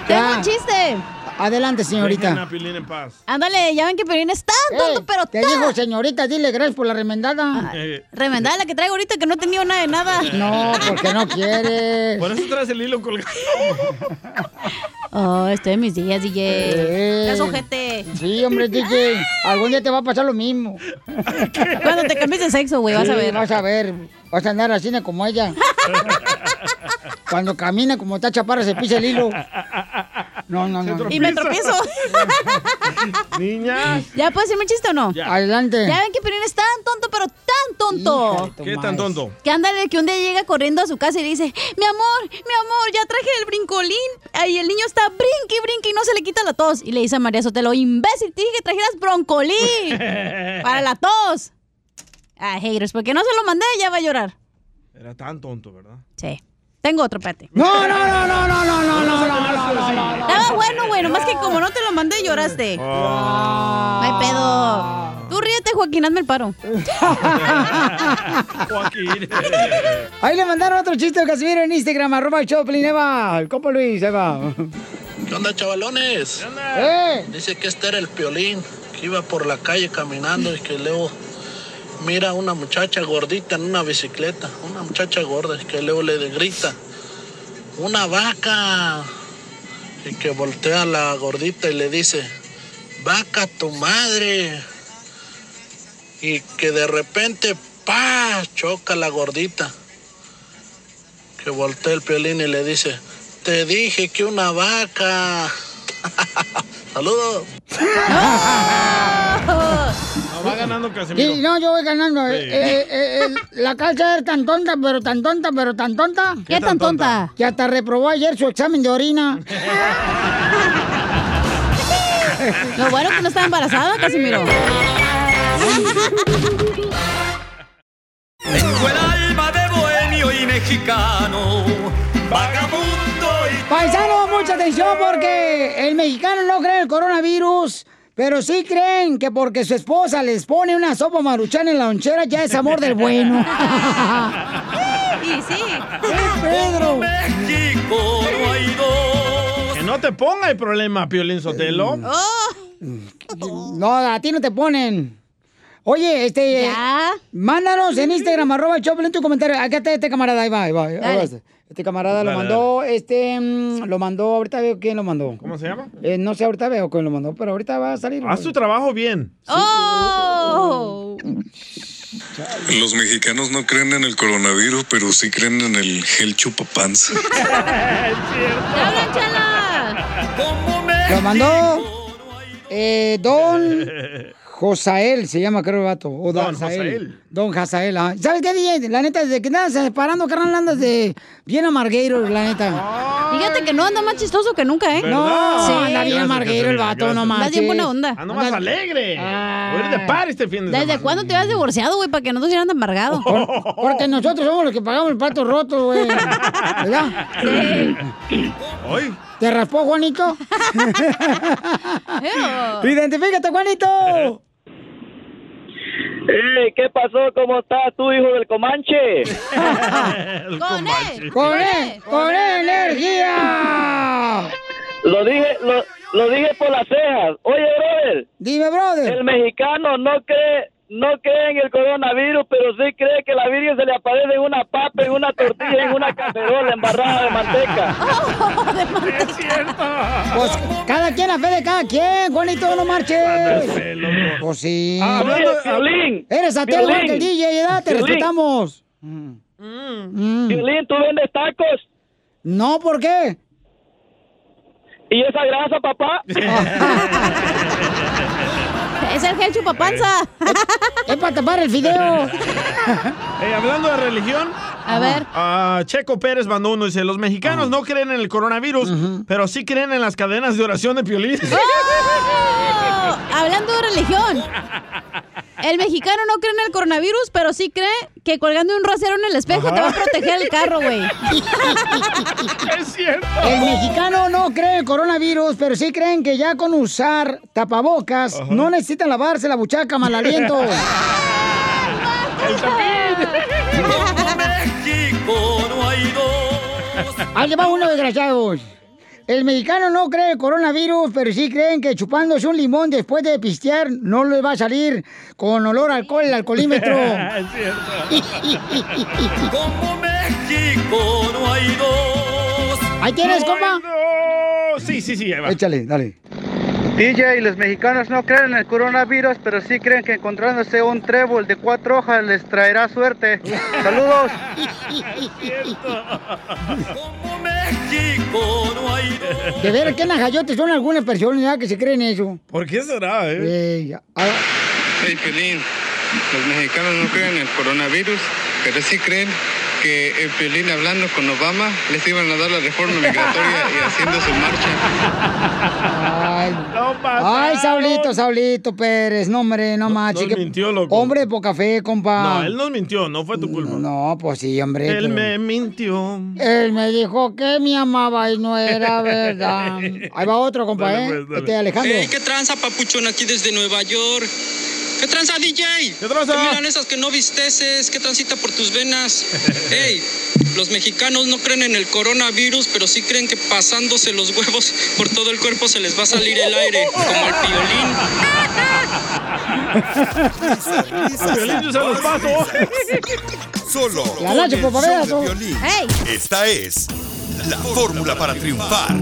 Tengo un chiste. Adelante, Dejen señorita. a en paz. Ándale, ya ven que Piolín es tan tonto, pero Te tan... digo, señorita, dile gracias por la remendada. Eh, Remendada la que traigo ahorita que no he tenido nada de nada. No, porque no quieres. por eso traes el hilo colgado. Oh, estoy en mis días, DJ. Eh. Es ojete. Sí, hombre, DJ. Algún día te va a pasar lo mismo. Cuando te cambies de sexo, güey, vas a ver. Vas a ver. Vas a andar así como ella. Cuando camina como está chaparra se pisa el hilo. No, no, no. Y me tropiezo. Niñas. ¿Ya puedo decirme un chiste o no? Ya. Adelante. Ya ven que Piolín es tan tonto, pero tan tonto. ¿Qué tan tonto? Que ándale, que un día llega corriendo a su casa y le dice, mi amor, mi amor, ya traje el brincolín. Y el niño está brinqui, brinqui y no se le quita la tos. Y le dice a María Sotelo, imbécil, te dije que trajeras broncolín para la tos. Ah, haters, porque no se lo mandé, ya va a llorar. Era tan tonto, ¿verdad? Sí. Tengo otro, espérate. No, no, no, no, no, no, no, no, no, no, no, no. Estaba bueno, güey, nomás que como no te lo mandé, lloraste. Ah. No hay pedo. Tú ríete, Joaquín, hazme el paro. Joaquín. Ahí le mandaron otro chiste de Casimiro en Instagram, arroba Choplin, ahí va. El compa Luis, ahí va. ¿Qué onda, chavalones? ¡Eh! Dice que este era el piolín, que iba por la calle caminando y que luego mira a una muchacha gordita en una bicicleta, una muchacha gorda, que luego le grita, una vaca, y que voltea a la gordita y le dice, vaca tu madre, y que de repente, pa, choca la gordita, que voltea el piolín y le dice, te dije que una vaca. Saludos. No, va ganando Casimiro. Sí, no, yo voy ganando. Sí. Eh, eh, eh, la calza es tan tonta, pero tan tonta, pero tan tonta. ¿Qué tan tonta? Que hasta reprobó ayer su examen de orina. Lo bueno que no estaba embarazada, Casimiro. Tengo el alma de bohemio y mexicano, vagabundo Paisano, mucha atención porque el mexicano no cree en el coronavirus, pero sí creen que porque su esposa les pone una sopa maruchan en la lonchera ya es amor del bueno. Y sí. Pedro! Que no te ponga el problema, Piolín Sotelo. No, a ti no te ponen. Oye, este. Mándanos en Instagram, arroba el Choplin, tu comentario. Acá está este camarada, ahí va, ahí va. ahí va. Este camarada lo Dale, mandó, este, mm, lo mandó, ahorita veo quién lo mandó. ¿Cómo se llama? Eh, no sé, ahorita veo quién lo mandó, pero ahorita va a salir. Haz tu trabajo bien. ¡Oh! Los mexicanos no creen en el coronavirus, pero sí creen en el gel chupapanza. ¡Habla, chala! Lo mandó eh, Don Josael, se llama creo el vato. O Don. Josael. Don Josael, ah. ¿Sabes qué, DJ? La neta, desde que andas separando, carnal, andas de bien amargueiro, la neta. Fíjate que no anda más chistoso que nunca, ¿eh? No, Sí. anda bien amarguero el vato, no Andas manches. bien buena onda. Ando más alegre. Voy a ir de par este fin de ¿Desde semana. cuándo te habías divorciado, güey? Para que no te hicieran tan amargado. Porque nosotros somos los que pagamos el pato roto, güey. ¿Verdad? Hoy. ¿Te raspó, Juanito? Identifícate, Juanito. Eh, ¿Qué pasó? ¿Cómo estás tú, hijo del Comanche? ¡Con él! ¡Con él! ¡Con energía! Lo dije, lo, lo dije por las cejas. Oye, brother. Dime, brother. El mexicano no cree, no cree en el coronavirus, pero sí cree que la Virgen se le aparece en una papa, en una tortilla, en una cacerola embarrada de manteca. Es cierto. Pues cada quien, la fe de cada quien, Juanito, no marches. Pues sí. Ah, hablando de- Piolín, Eres ateo igual que el DJ, ¿verdad? Te Piolín. respetamos. Piolín, ¿tú vendes tacos? No, ¿por qué? ¿Y esa grasa, papá? Es el gel chupapanza. Es para tapar el fideo. Eh, hablando de religión. A ver. ah, Checo Pérez mandó uno. Dice, los mexicanos no creen en el coronavirus, pero sí creen en las cadenas de oración de Piolín. ¡Oh! Hablando de religión. El mexicano no cree en el coronavirus, pero sí cree que colgando un rosero en el espejo te va a proteger el carro, güey. es cierto. El mexicano no cree en el coronavirus, pero sí creen que ya con usar tapabocas no necesitan lavarse la buchaca mal aliento. Ahí va uno, desgraciados. El mexicano no cree en coronavirus, pero sí creen que chupándose un limón después de pistear no le va a salir con olor a alcohol el alcoholímetro. es Como México no hay dos. ¿Ahí tienes, No compa? Sí, sí, sí, ahí va. Échale, dale. DJ, los mexicanos no creen en el coronavirus, pero sí creen que encontrándose un trébol de cuatro hojas les traerá suerte. Saludos. México no hay. De ver qué najayotes son algunas personas ya que se creen eso. ¿Por qué será, eh? Eh. Ah, Hey, Pelín, los mexicanos no creen en el coronavirus, pero sí creen que el Pelín hablando con Obama les iban a dar la reforma migratoria y haciendo su marcha. Ay, ay, Saulito, Saulito Pérez, no hombre, no más. nos mintió, loco. Hombre de poca fe, compa. No, él nos mintió, no fue tu culpa. No, pues sí, hombre. Él pero- me mintió. Él me dijo que me amaba y no era verdad. Ahí va otro, compa, Dale, ¿eh? pues. Este Alejandro. Hey, ¿qué tranza, papuchón, aquí desde Nueva York? ¿Qué tranza, DJ? ¿Qué tranza? ¿Qué miran esas que no visteces? ¿Qué transita por tus venas? Hey, los mexicanos no creen en el coronavirus, pero sí creen que pasándose los huevos por todo el cuerpo se les va a salir el aire, como el Piolín, se los paso. Solo La con Nacho el Popoveras, show de. Piolín. Hey. Esta es la fórmula para triunfar.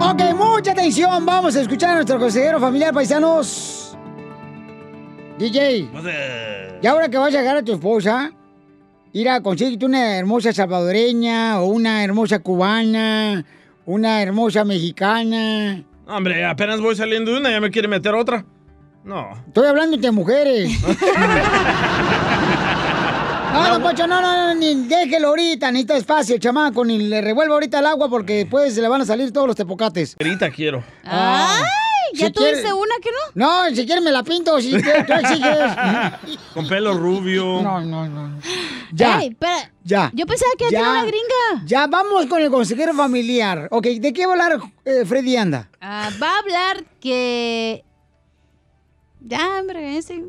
Ok, mucha atención. Vamos a escuchar a nuestro consejero familiar, paisanos. DJ. Y ahora que vas a llegar a tu esposa, ir a conseguirte una hermosa salvadoreña o una hermosa cubana, una hermosa mexicana. Hombre, apenas voy saliendo de una, ya me quiere meter otra. No. Estoy hablando de mujeres. No, don Poncho, no, no, no, ni déjelo ahorita, necesita espacio, chamaco, ni le revuelva ahorita el agua porque después le van a salir todos los tepocates. Grita quiero. ¡Ay! ¿Ya Si tuviste quiere- una que no? No, si quieres me la pinto, si te, tú exiges. Con pelo rubio. No, no, no. Ya. Ya. Yo pensaba que ya tenía una gringa. Ya, vamos con el consejero familiar. Ok, ¿de qué va a hablar eh, Freddy Anda? Ah, va a hablar que... Ya, hombre, ese...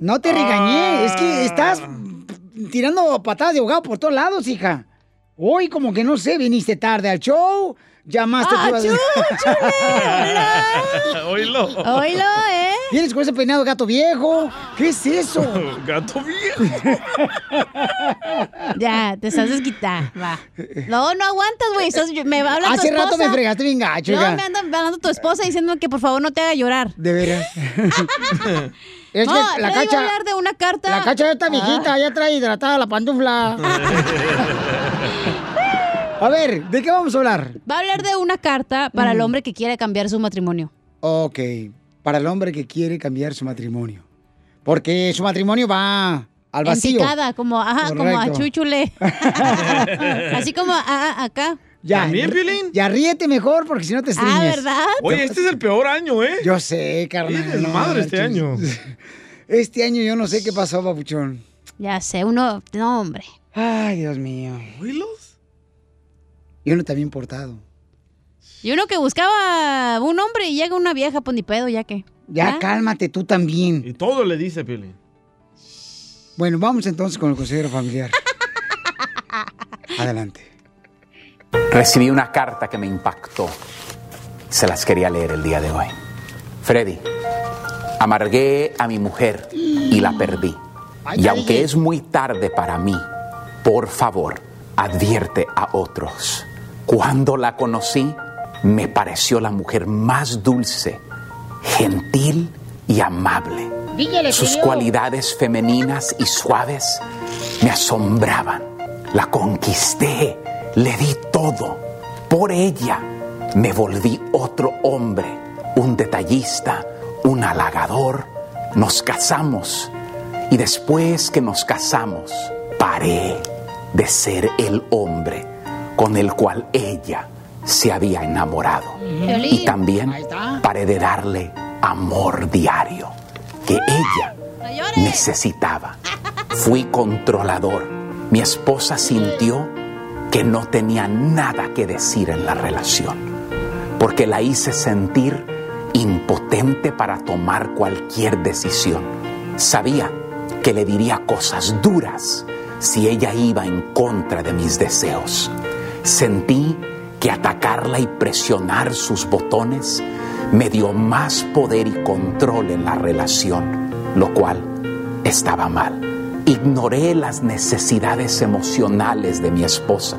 No te regañé, es que estás tirando patadas de ahogado por todos lados, hija. Hoy como que no sé, viniste tarde al show, llamaste... ¡Ah, que ibas- Oílo. Oílo, ¿eh? Vienes con ese peinado gato viejo. ¿Qué es eso? Gato viejo. Ya, te estás desquitada. Va. No, no aguantas, güey. estás- Me va a hablar tu Hace rato me fregaste bien gacho, No, me anda hablando tu esposa diciendo que por favor no te haga llorar. De veras. Es no, que la iba a cacha... hablar de una carta. La cacha ya está viejita, Ah. ya trae hidratada la pantufla. A ver, ¿de qué vamos a hablar? Va a hablar de una carta para el Mm. hombre que quiere cambiar su matrimonio. Ok, para el hombre que quiere cambiar su matrimonio. Porque su matrimonio va al vacío. picada, como, ajá, como a chúchule. Así como a- a- acá. Ya, ¿También, Piolín? Ya ríete mejor porque si no te estriñes. Ah, ¿verdad? Oye, este es el peor año, ¿eh? Yo sé, carnal. No madre este año. Este año yo no sé qué pasó, papuchón. Ya sé, uno, no, hombre. Ay, Dios mío. ¿Oílos? Y uno también portado. Y uno que buscaba un hombre y llega una vieja, pues ni pedo, ya que. Ya ¿Ah? cálmate tú también. Y todo le dice Piolín. Bueno, vamos entonces con el consejero familiar. Adelante. Recibí una carta que me impactó. Se las quería leer el día de hoy. Freddy, amargué a mi mujer y la perdí. Y aunque es muy tarde para mí, por favor, advierte a otros. Cuando la conocí, me pareció la mujer más dulce, gentil y amable. Sus cualidades femeninas y suaves me asombraban. La conquisté, le di todo. Por ella me volví otro hombre, un detallista, un halagador. Nos casamos y después que nos casamos, paré de ser el hombre con el cual ella se había enamorado. Y también Ahí está. paré de darle amor diario que ella necesitaba. Fui controlador. Mi esposa sintió que no tenía nada que decir en la relación, porque la hice sentir impotente para tomar cualquier decisión. Sabía que le diría cosas duras si ella iba en contra de mis deseos. Sentí que atacarla y presionar sus botones me dio más poder y control en la relación, lo cual estaba mal. Ignoré las necesidades emocionales de mi esposa.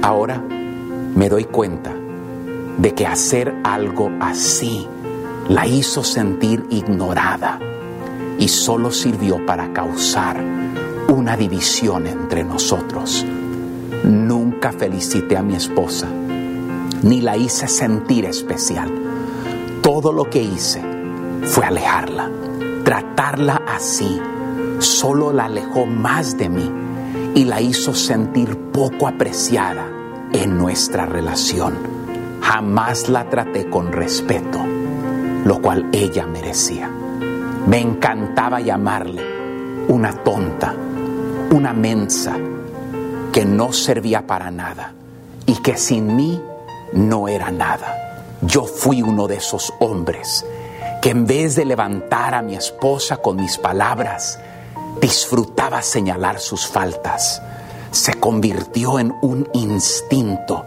Ahora me doy cuenta de que hacer algo así la hizo sentir ignorada y solo sirvió para causar una división entre nosotros. Felicité a mi esposa, ni la hice sentir especial. Todo lo que hice fue alejarla. Tratarla así solo la alejó más de mí y la hizo sentir poco apreciada en nuestra relación. Jamás la traté con respeto, lo cual ella merecía. Me encantaba llamarle una tonta, una mensa, que no servía para nada y que sin mí no era nada. Yo fui uno de esos hombres que en vez de levantar a mi esposa con mis palabras, disfrutaba señalar sus faltas. Se convirtió en un instinto,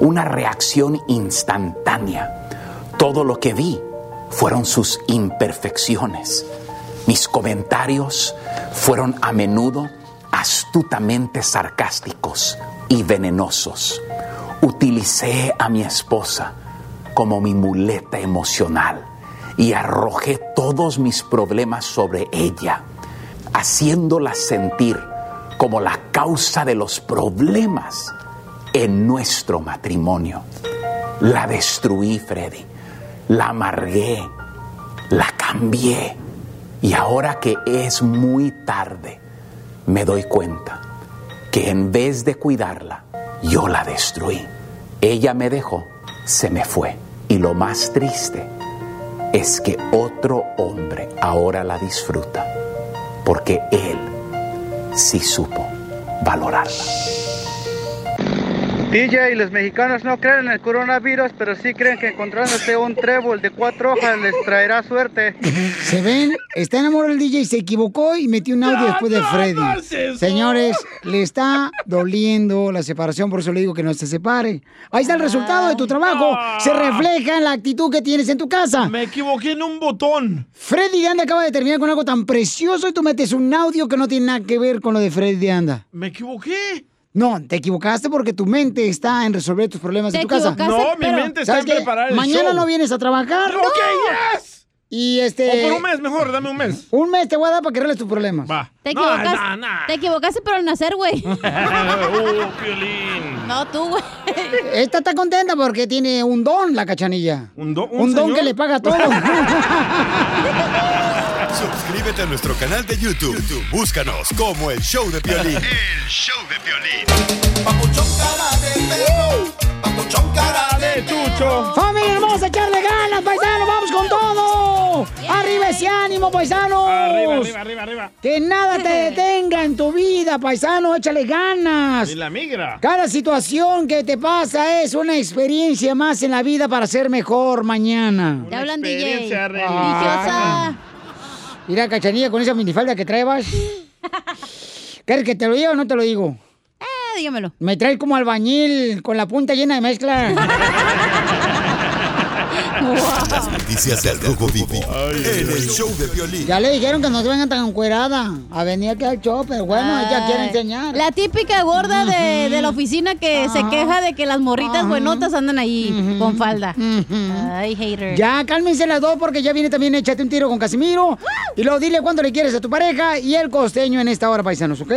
una reacción instantánea. Todo lo que vi fueron sus imperfecciones. Mis comentarios fueron a menudo astutamente sarcásticos y venenosos. Utilicé a mi esposa como mi muleta emocional y arrojé todos mis problemas sobre ella, haciéndola sentir como la causa de los problemas en nuestro matrimonio. La destruí, Freddy, la amargué, la cambié y ahora que es muy tarde, me doy cuenta que en vez de cuidarla, yo la destruí. Ella me dejó, se me fue. Y lo más triste es que otro hombre ahora la disfruta, porque él sí supo valorarla. DJ, los mexicanos no creen en el coronavirus, pero sí creen que encontrándose un trébol de cuatro hojas les traerá suerte. Se ven, está enamorado el DJ, se equivocó y metió un audio después de Freddy. Señores, le está doliendo la separación, por eso le digo que no se separe. Ahí está el resultado de tu trabajo. Se refleja en la actitud que tienes en tu casa. Me equivoqué en un botón. Freddy de Anda acaba de terminar con algo tan precioso y tú metes un audio que no tiene nada que ver con lo de Freddy de Anda. Me equivoqué. No, te equivocaste porque tu mente está en resolver tus problemas en tu casa. No, mi mente está ¿Sabes en preparar el Mañana show. no vienes a trabajar. Ok, yes. Y este. O por un mes, mejor, dame un mes. Un mes te voy a dar para que arregles tus problemas. Va. Te No, equivocaste, no, no. te equivocaste pero al nacer, güey. Piolín. No, tú, güey. Esta está contenta porque tiene un don, la cachanilla. ¿Un don? Un, don señor? que le paga todo. Suscríbete a nuestro canal de YouTube. YouTube, Búscanos como el show de Piolín. El show de Piolín. cara de chucho. ¡Familia hermosa, echarle ganas, paisanos! ¡Vamos con todo! ¡Arriba ese ánimo, paisanos! Arriba, arriba, arriba, arriba. Que nada te detenga en tu vida, paisano, échale ganas. Y la migra. Cada situación que te pasa es una experiencia más en la vida para ser mejor mañana. Te hablan DJ. experiencia Religiosa. Mira, cachanilla, con esa minifalda que traebas. ¿Quieres que te lo diga o no te lo digo? Eh, dígamelo. Me trae como albañil con la punta llena de mezcla. Las noticias del Rojo Vivo en el show de Piolín. Ya le dijeron que no se vengan tan encuerada a venir aquí al show, pero bueno, ella quiere enseñar. La típica gorda de, de la oficina que se queja de que las morritas buenotas andan ahí con falda. Ay, hater. Ya, cálmense las dos porque ya viene también Échate un tiro con Casimiro. Y luego dile cuánto le quieres a tu pareja y el costeño en esta hora, paisanos, ¿ok?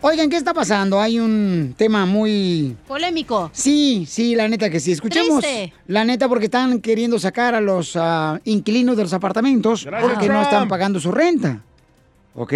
Oigan, ¿qué está pasando? Hay un tema muy... Polémico. Sí, sí, la neta que sí. Escuchemos. Triste. La neta porque están queriendo sacar a los ah, inquilinos de los apartamentos Gracias, porque no están pagando su renta. ¿Ok?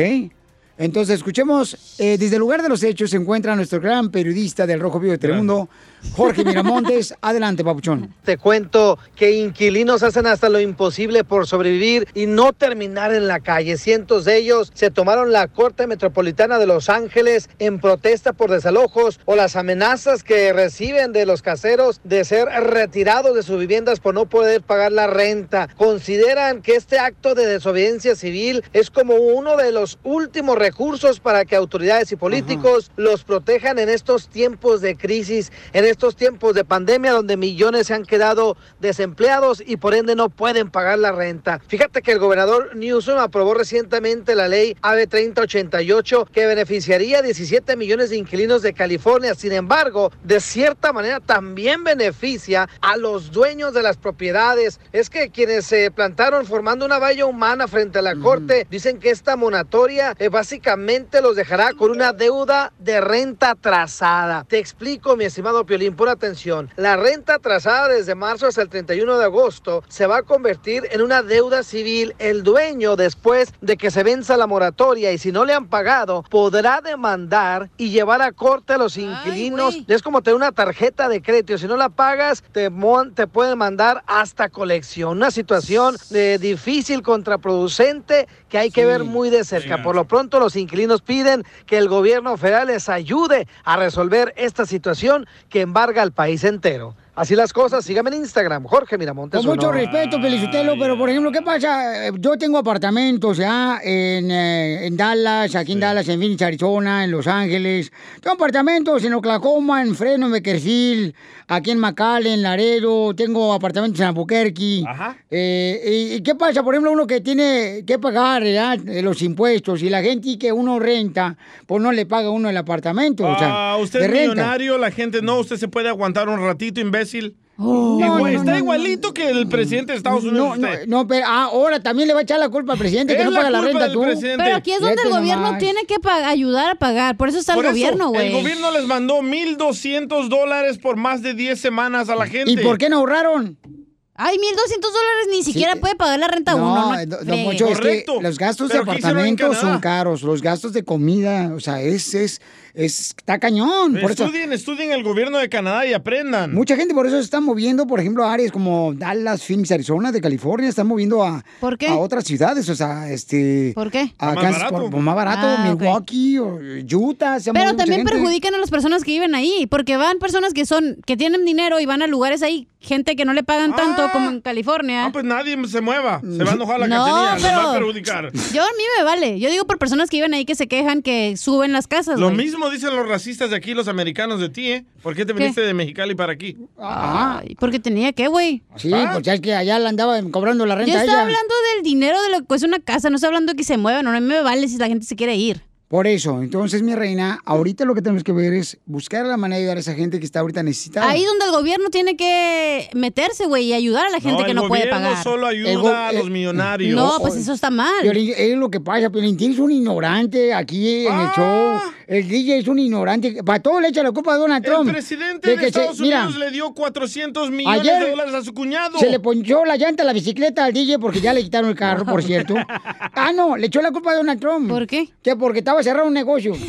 Entonces, escuchemos, eh, desde el lugar de los hechos se encuentra nuestro gran periodista del Rojo Vivo de Telemundo, Jorge Miramontes. Adelante, papuchón. Te cuento que inquilinos hacen hasta lo imposible por sobrevivir y no terminar en la calle. Cientos de ellos se tomaron la Corte Metropolitana de Los Ángeles en protesta por desalojos o las amenazas que reciben de los caseros de ser retirados de sus viviendas por no poder pagar la renta. Consideran que este acto de desobediencia civil es como uno de los últimos recursos para que autoridades y políticos los protejan en estos tiempos de crisis, en estos tiempos de pandemia donde millones se han quedado desempleados y por ende no pueden pagar la renta. Fíjate que el gobernador Newsom aprobó recientemente la ley AB 3088 que beneficiaría a 17 millones de inquilinos de California. Sin embargo, de cierta manera también beneficia a los dueños de las propiedades. Es que quienes se plantaron formando una valla humana frente a la corte dicen que esta monatoria eh, básicamente los dejará con una deuda de renta atrasada. Te explico, mi estimado Piolín, atención. La renta atrasada desde marzo hasta el 31 de agosto se va a convertir en una deuda civil. El dueño, después de que se venza la moratoria y si no le han pagado, podrá demandar y llevar a corte a los inquilinos. es como tener una tarjeta de crédito. Si no la pagas, te, mon- te pueden mandar hasta colección. Una situación eh, difícil, contraproducente, que hay que ver muy de cerca. Por lo pronto, los inquilinos piden que el gobierno federal les ayude a resolver esta situación que embarga al país entero. Así las cosas, sígame en Instagram, Jorge Miramontes. Con mucho uno. respeto, Felicitelo, pero por ejemplo, ¿qué pasa? Eh, Yo tengo apartamentos ya en, eh, en Dallas, aquí en Dallas, en Phoenix, Arizona, en Los Ángeles. Tengo apartamentos en Oklahoma, en Fresno, en Beckerfield, aquí en McAllen, en Laredo. Tengo apartamentos en Albuquerque. Eh, y, y qué pasa? Por ejemplo, uno que tiene que pagar ¿verdad? Los impuestos y la gente que uno renta, pues no le paga uno el apartamento. o sea, Ah, usted es millonario, la gente no, usted se puede aguantar un ratito, imbécil. Oh. Igual- No, no, está no, no, igualito que el presidente de Estados Unidos. No, no, usted. no, pero ah, ahora también le va a echar la culpa al presidente que no la paga la renta tú. presidente. Pero aquí es donde el gobierno nomás. tiene que ayudar a pagar. Por eso está Por el eso, gobierno, güey. El gobierno les mandó 1.200 dólares por más de 10 semanas a la gente. ¿Y por qué no ahorraron? Ay, 1.200 dólares ni siquiera puede pagar la renta uno. No, No, eh, don friegue. Poncho, es que los gastos de Pero ¿qué hicieron en apartamentos son caros, los gastos de comida, o sea, es, es, es, está cañón. Por eso, Estudien, estudien el gobierno de Canadá y aprendan. mucha gente por eso se está moviendo, por ejemplo, a áreas como Dallas, Phoenix, Arizona, de California, están moviendo a, ¿Por qué? a otras ciudades, o sea, este... ¿Por qué? A Más Kansas, barato. por- más barato, Ah. Milwaukee, o Utah, se Pero también gente. perjudican a las personas que viven ahí, porque van personas que son, que tienen dinero y van a lugares ahí, gente que no le pagan tanto como en California. Ah, pues nadie se mueva. Se va a enojar la No, cachanilla. les va a pero- perjudicar. Yo a mí me vale. Yo digo por personas que viven ahí que se quejan que suben las casas. Lo mismo dicen los racistas de aquí, los americanos de ti, ¿eh? ¿Por qué te viniste de Mexicali para aquí? Ay, porque tenía que, güey. Sí, pues ya es que allá le andaba cobrando la renta Yo estaba ella. hablando del dinero de lo que cuesta una casa, no estoy hablando de que se muevan, no, a mí me vale si la gente se quiere ir. Por eso, entonces, mi reina, ahorita lo que tenemos que ver es buscar la manera de ayudar a esa gente que está ahorita necesitada. Ahí donde el gobierno tiene que meterse, güey, y ayudar a la gente No, que no puede gobierno pagar. solo ayuda El go- a los eh, millonarios. No, pues eso está mal. Piolín, es lo que pasa, Piolín, tienes un ignorante aquí en Ah. el show. El DJ es un ignorante. Para todo le echa la culpa a Donald Trump. El presidente De de, que se- Estados mira, Unidos le dio 400 millones Ayer de dólares a su cuñado. Se le ponchó la llanta a la bicicleta al DJ porque ya le quitaron el carro, por cierto. Ah, no, le echó la culpa a Donald Trump. ¿Por qué? Que porque estaba cerrado un negocio.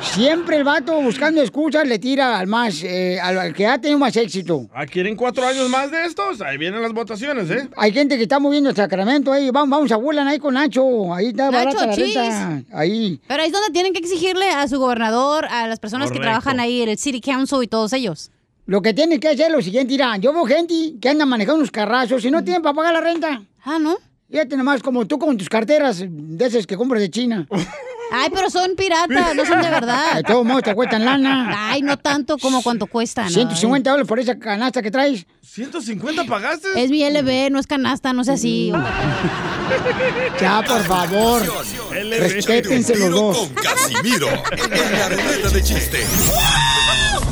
Siempre el vato buscando excusas le tira al más, eh, al al que ha tenido más éxito. Ah, ¿Quieren cuatro años más de estos? Ahí vienen las votaciones, ¿eh? Hay gente que está moviendo el Sacramento ahí. Vamos, vamos a Burlan ahí con Nacho. Ahí está Nacho, barata la chis. renta. Ahí. Pero ahí es donde tienen que exigirle a su gobernador, a las personas Correcto. que trabajan ahí, el City Council y todos ellos. Lo que tiene que hacer es lo siguiente, mira, yo veo gente que anda manejando unos carrazos y no tienen para pagar la renta. Ah, ¿no? Fíjate nomás, como tú con tus carteras de esas que compras de China. Ay, pero son piratas, no son de verdad. De todos modos te cuestan lana. Ay, no tanto como cuánto cuestan. 150 dólares por esa canasta que traes. ¿150 pagaste? Es mi LB, no es canasta, no sé así. Ya, por favor. Respétense los dos. Con Casimiro en la ruleta de chiste.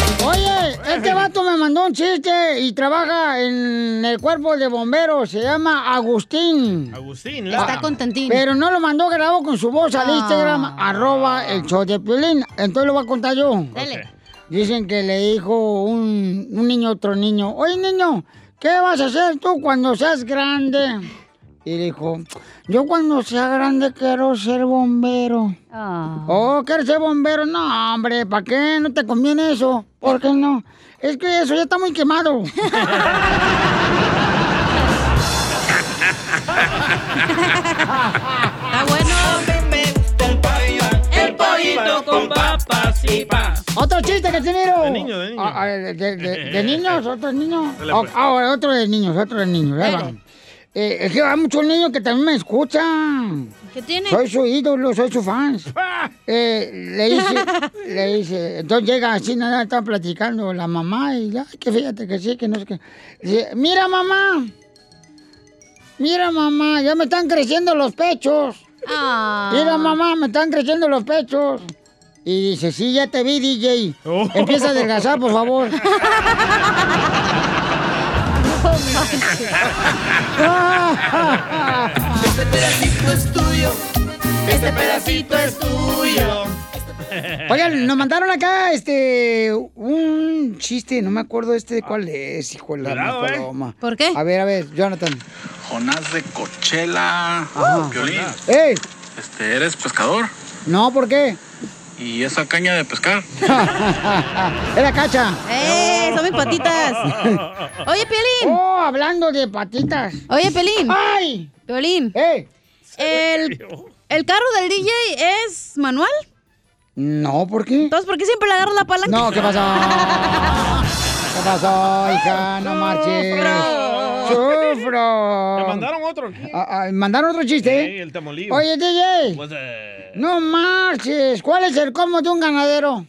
Oye, este vato me mandó un chiste y trabaja en el cuerpo de bomberos. Se llama Agustín. Agustín, Está contentín. Pero no lo mandó grabado con su voz al Ah. Instagram, arroba el show de Piolín. Entonces lo voy a contar yo. Dale. Dicen que le dijo un, un niño a otro niño, oye niño, ¿qué vas a hacer tú cuando seas grande? Y dijo, yo cuando sea grande quiero ser bombero. Oh, ¿quieres ser bombero? No, hombre, ¿para qué? ¿No te conviene eso? ¿Por qué no? Es que eso ya está muy quemado. Está bueno. El pollito con papas y pas. Otro chiste que te miro. De niño, de niño. Ah, ah, de, de- de niños, otro niño. Dale, Oh, pues. Ahora, otro de niños, otro de niños. Eh, es que hay muchos niños que también me escuchan. ¿Qué tiene? Soy su ídolo, soy su fan. Eh, le dice, le dice, entonces llega así, nada, está platicando la mamá y ya, que fíjate que sí, que no es que. Dice, mira mamá, mira mamá, ya me están creciendo los pechos. Ah. Mira mamá, me están creciendo los pechos. Y dice, sí, ya te vi, DJ. Empieza a adelgazar, por favor. Este pedacito es tuyo. Este pedacito es tuyo. Oigan, nos mandaron acá este un chiste, no me acuerdo este de cuál es, hijo de la Cuidado, más ¿eh? paloma. ¿Por qué? A ver, a ver, Jonathan. Jonás de Cochela. Ajá. Violín. ¡Ey! Este, ¿eres pescador? No, ¿por qué? ¿Y esa caña de pescar? Era cacha. ¡Eh! Son mis patitas. Oye, Piolín. Oh, hablando de patitas. Oye, Pelín. ¡Ay! Piolín. ¡Eh! El, ¿El carro del DJ es manual? No, ¿por qué? Entonces, ¿por qué siempre le agarras la palanca? No, ¿qué pasó? ¿Qué pasó, hija? No marches. Sufro. Me mandaron otro. Ah, ah, ¿Mandaron otro chiste? Sí, el tamolío. Oye, DJ. Pues, eh, No marches. ¿Cuál es el colmo de un ganadero?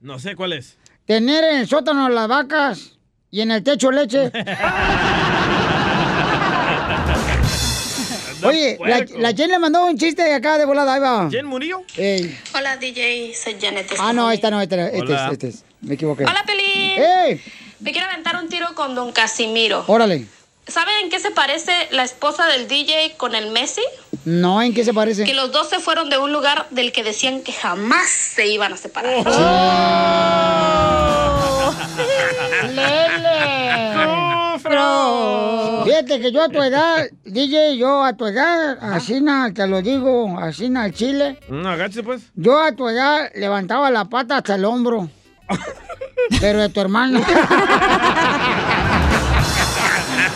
no sé cuál es. Tener en el sótano las vacas y en el techo leche. Oye, la, la Jen le mandó un chiste de acá de volada, ahí va. ¿Jen murió? Ey. Hola DJ, soy Janet. Ah, no, esta no, esta no, este es, este es. Me equivoqué. Hola Pelín. ¡Ey! Me quiero aventar un tiro con Don Casimiro. Órale. ¿Saben en qué se parece la esposa del DJ con el Messi? No, ¿en qué se parece? Que los dos se fueron de un lugar del que decían que jamás se iban a separar. Fíjate que yo a tu edad, DJ, yo a tu edad, así na, te lo digo, así na, al chile. No, agáchese pues. Yo a tu edad levantaba la pata hasta el hombro. Pero de tu hermano.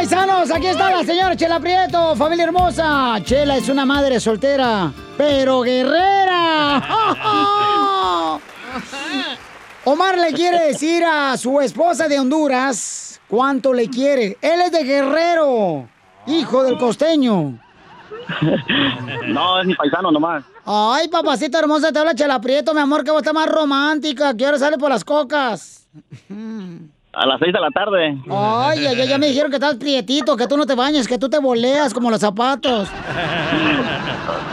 Paisanos! Aquí está la señora Chela Prieto, familia hermosa. Chela es una madre soltera, pero guerrera. Omar le quiere decir a su esposa de Honduras cuánto le quiere. Él es de Guerrero, hijo del costeño. No, es mi paisano nomás. Ay, papacita hermosa, te habla Chela Prieto, mi amor, que vos estás más romántica. Que ahora sale por las cocas. A las seis de la tarde. Ay, ya, ya me dijeron que estás prietito, que tú no te bañes, que tú te boleas como los zapatos.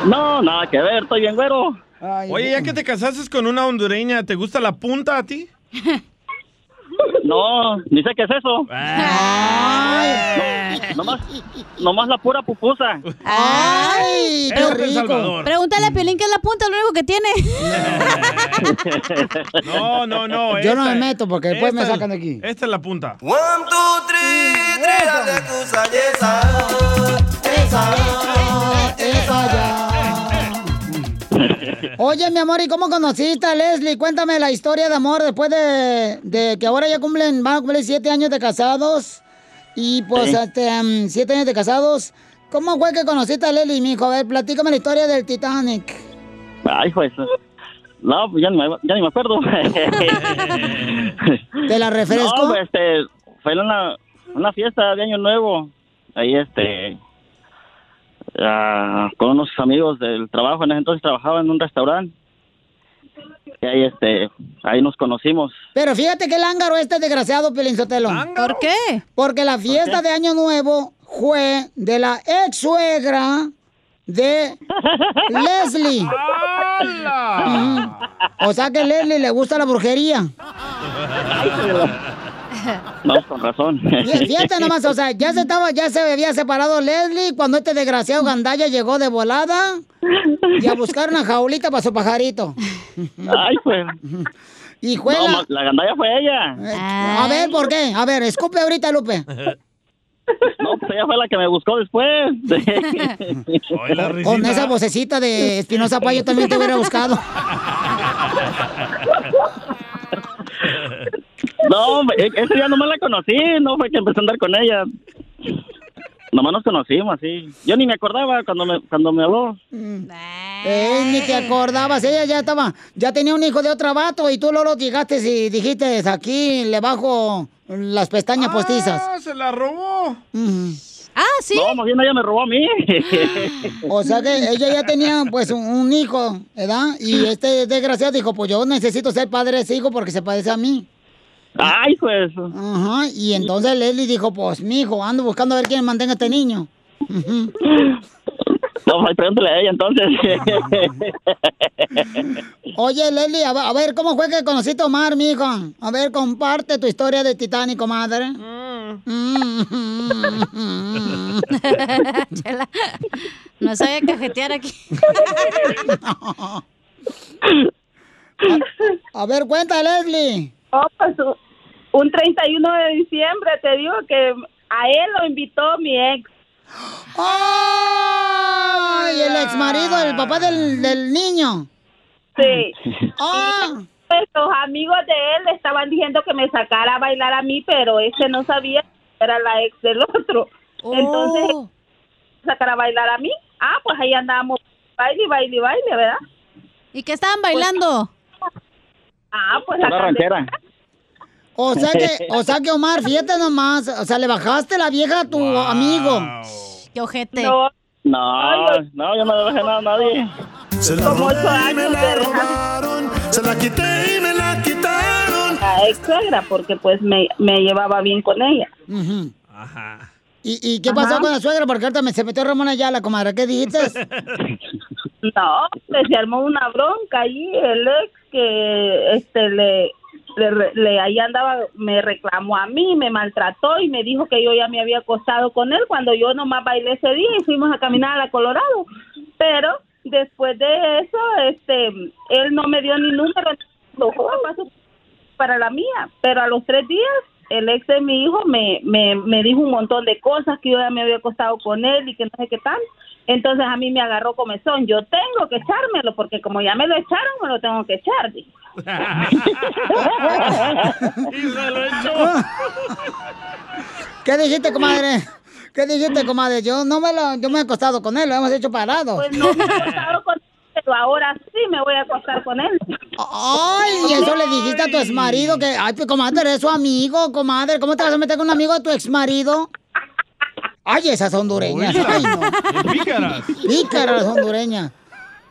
No, nada que ver, estoy bien güero. Oye, ya que te casaste con una hondureña, ¿te gusta la punta a ti? No, ni sé qué es eso. Ay. No, nomás, nomás la pura pupusa. Ay, qué rico. Pregúntale a Piolín que es la punta, lo único que tiene. No, no, no. Yo no me meto porque después me sacan de aquí. Esta es la punta. One, two, three, three, yesa. Esa, esa ya. Oye, mi amor, ¿y cómo conociste a Leslie? Cuéntame la historia de amor después de, de que ahora ya cumplen, van a cumplir siete años de casados. Y pues, este, um, siete años de casados. ¿Cómo fue que conociste a Leslie, mijo? A ver, platícame la historia del Titanic. Ay, pues. No, pues ya ni me, ya ni me acuerdo. ¿Te la refresco? No, pues, este, fue una, una fiesta de Año Nuevo. Ahí, este, ah, con unos amigos del trabajo. En ese entonces trabajaba en un restaurante. Y ahí, este, ahí nos conocimos. Pero fíjate que lángaro este desgraciado, Sotelo. ¿Por qué? Porque la fiesta de Año Nuevo fue de la ex suegra de Leslie. Ujú. O sea que a Leslie le gusta la brujería. No, con razón. Fí- Fíjate nomás, o sea, ya se estaba, ya se había separado Leslie cuando este desgraciado Gandaya llegó de volada y a buscar una jaulita para su pajarito. Ay, pues. Y fue No, la- la gandalla fue ella. A ver, ¿por qué? A ver, escupe ahorita, Lupe. No, pues ella fue la que me buscó después. Con esa vocecita de Espinosa Paz yo también te hubiera buscado. No, hombre, e- ese día nomás la conocí, no fue que empecé a andar con ella. Nomás nos conocimos, así. Yo ni me acordaba cuando me, cuando me habló. Eh, ni te acordabas, ella ya estaba, ya tenía un hijo de otro vato y tú luego llegaste y dijiste, aquí le bajo las pestañas postizas. Ah, se la robó. Ah, sí. No, más bien ella me robó a mí. O sea que ella ya tenía pues un, un hijo, ¿verdad? Y este desgraciado dijo, pues yo necesito ser padre de ese hijo porque se parece a mí. Ay, pues. Ajá, y entonces Leslie dijo, pues mi hijo, ando buscando a ver quién mantenga a este niño. No, pues pregúntale a ella entonces. Oye, Leslie, a ver, a ver, ¿cómo fue que conociste a Omar, mijo? A ver, comparte tu historia de Titanic, comadre. Chela, no cajetear aquí. A ver, cuenta, Leslie. Oh, pues un 31 de diciembre te digo que a él lo invitó mi ex. ¡Ay! El ex marido, el papá del, del niño. Sí. Ah. Pues los amigos de él le estaban diciendo que me sacara a bailar a mí, pero ese no sabía que era la ex del otro. Entonces, sacar a bailar a mí. Ah, pues ahí andábamos baile, baile, baile, ¿verdad? ¿Y qué estaban bailando? Ah, pues Una la ranchera. O sea que, o sea que Omar, fíjate nomás, o sea, le bajaste la vieja a tu amigo. Qué ojete. No, No, no, yo no le dejé nada a nadie. Se la robé y me la robaron. Se la quité y me la quitaron. la ex suegra porque pues me, me llevaba bien con ella. Ujú. ¿Y, y qué pasó Ajá. con la suegra? Porque ahorita me, se metió Ramón Ayala, comadre. ¿Qué dijiste? No, pues, se armó una bronca ahí, el ex que este le, le, le- ahí andaba, me reclamó a mí, me maltrató y me dijo que yo ya me había acostado con él cuando yo nomás bailé ese día y fuimos a caminar a la Colorado. Pero después de eso, este, él no me dio ni número, para la mía, pero a los tres días el ex de mi hijo me, me, me dijo un montón de cosas que yo ya me había acostado con él y que no sé qué tal. Entonces a mí me agarró comezón. Yo tengo que echármelo porque como ya me lo echaron, me lo tengo que echar. dije. ¿Qué dijiste, comadre? ¿Qué dijiste, comadre? Yo no me lo, yo me he acostado con él, lo hemos hecho parados. Pues no me he acostado con él, pero ahora sí me voy a acostar con él. Ay, y eso le dijiste a tu exmarido que, ay, pues comadre, eres su amigo, comadre. ¿Cómo te vas a meter con un amigo de tu exmarido? Ay, esas hondureñas. Ay, no. Pícaras. Pícaras hondureñas.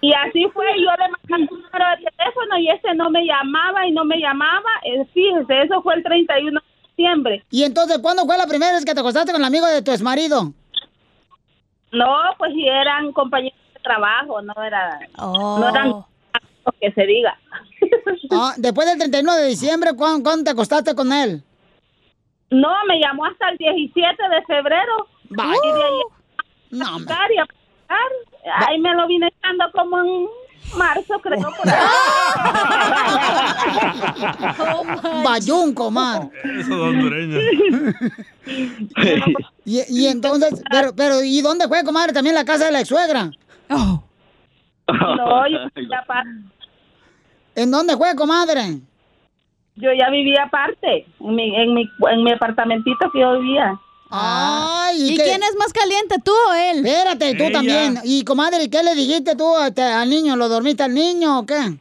Y así fue, yo le mandé un número de teléfono y ese no me llamaba y no me llamaba. Eh, fíjese, eso fue el 31 de diciembre. ¿Y entonces cuándo fue la primera vez que te acostaste con el amigo de tu exmarido? No, pues si eran compañeros trabajo, no era, no eran que se diga. Ah, después del 31 de diciembre, ¿cuándo, cuándo te acostaste con él? No, me llamó hasta el 17 de febrero. Vaya. Y de ahí no, a buscar y a buscar. Ahí me lo vine echando como en marzo, creo. Por ahí. Bayún, comadre. Eso y entonces, pero, pero, ¿y dónde fue, comadre? También la casa de la ex suegra. No, yo vivía aparte. ¿En dónde fue, comadre? Yo ya vivía aparte, en mi, en mi, en mi apartamentito que yo vivía. Ay, ¿Y qué- quién es más caliente, tú o él? Espérate, tú Ella. también. Y comadre, ¿qué le dijiste tú este, al niño? ¿Lo dormiste al niño o qué?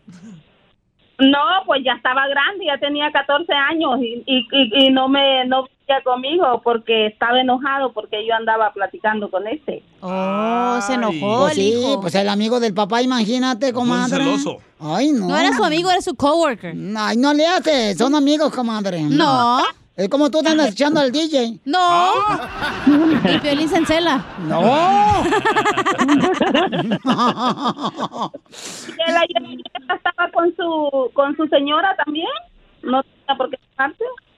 No, pues ya estaba grande, ya tenía 14 años y, y, y, y no me no vivía conmigo porque estaba enojado porque yo andaba platicando con este. Oh, se enojó Pues el sí, hijo. pues el amigo del papá, imagínate, comadre. celoso. Ay, no. No era su amigo, era su coworker. Ay, no le haces, son amigos, comadre. No. Es como tú te andas echando al DJ. No. Y Piolín se encela. No. Ayer estaba con su con su señora también. No tenía por qué.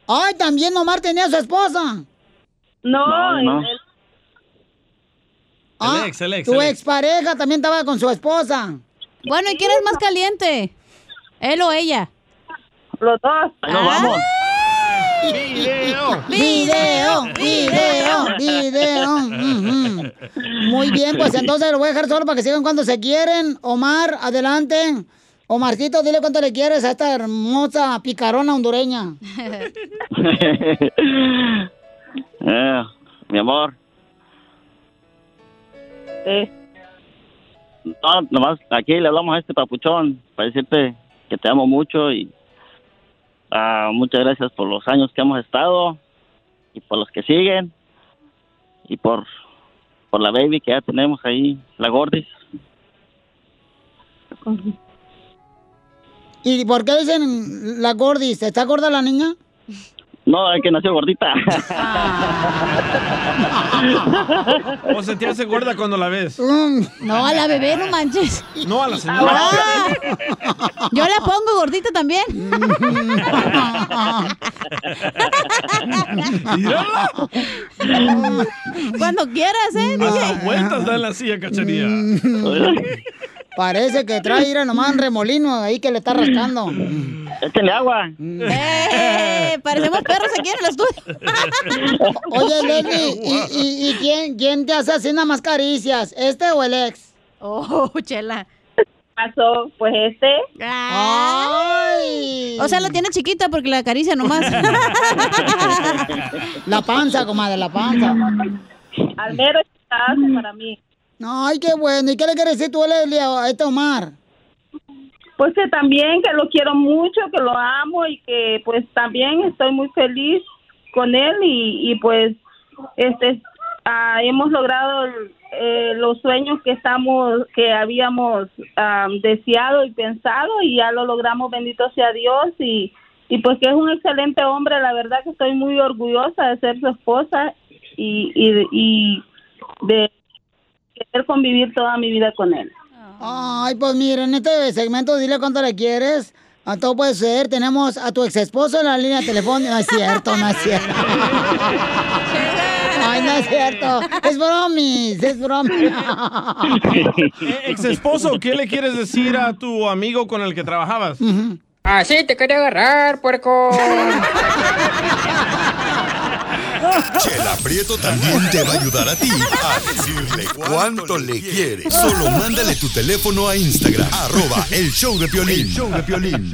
Ay, también Omar tenía a su esposa. No, No, no. él- Ah, ex, el ex, tu el ex. expareja también estaba con su esposa. Bueno, ¿y quién es más caliente? ¿Él o ella? los dos. Nos vamos. Video. Video, video, video. Ujú. Muy bien, pues entonces lo voy a dejar solo para que sigan cuando se quieren. Omar, adelante. Omarcito, dile cuánto le quieres a esta hermosa picarona hondureña. Eh, mi amor. No, nomás aquí le hablamos a este papuchón para decirte que te amo mucho y ah, muchas gracias por los años que hemos estado y por los que siguen y por, por la baby que ya tenemos ahí, la gordis. ¿Y por qué dicen la gordis? ¿Está gorda la niña? No, es que nació gordita. ¿O se te hace gorda cuando la ves? No, a la bebé, no manches. No, a la señora. Ah, yo la pongo gordita también. Cuando quieras, ¿eh? Hasta DJ? vueltas da en la silla, cachanilla. Parece que trae ir nomás un remolino ahí que le está rascando. Échale agua. Eh, parecemos perros aquí en el estudio. Oye, Leslie, ¿y, y, y quién, quién te hace así nada más caricias? ¿Este o el ex? Oh, chela. pasó? Pues este. ¡Ay! O sea, la tiene chiquita porque la acaricia nomás. La panza, comadre, la panza. Al mero para mí. Ay, qué bueno. ¿Y qué le quieres decir tú, a este Omar? pues que también que lo quiero mucho, que lo amo y que pues también estoy muy feliz con él y, y pues este ah, hemos logrado eh, los sueños que estamos que habíamos deseado y pensado y ya lo logramos bendito sea Dios y y pues que es un excelente hombre la verdad que estoy muy orgullosa de ser su esposa y y, y de querer convivir toda mi vida con él Ay, pues mira, en este segmento dile cuánto le quieres. A todo puede ser. Tenemos a tu ex esposo en la línea telefónica. No es cierto, no es cierto. Ay, no es cierto. Es bromis, es bromis. Ex esposo, ¿qué le quieres decir a tu amigo con el que trabajabas? Así te quería agarrar, puerco. Chela Prieto también te va a ayudar a ti a decirle cuánto le quieres. Solo mándale tu teléfono a Instagram, arroba el show de Piolín. El show de Piolín.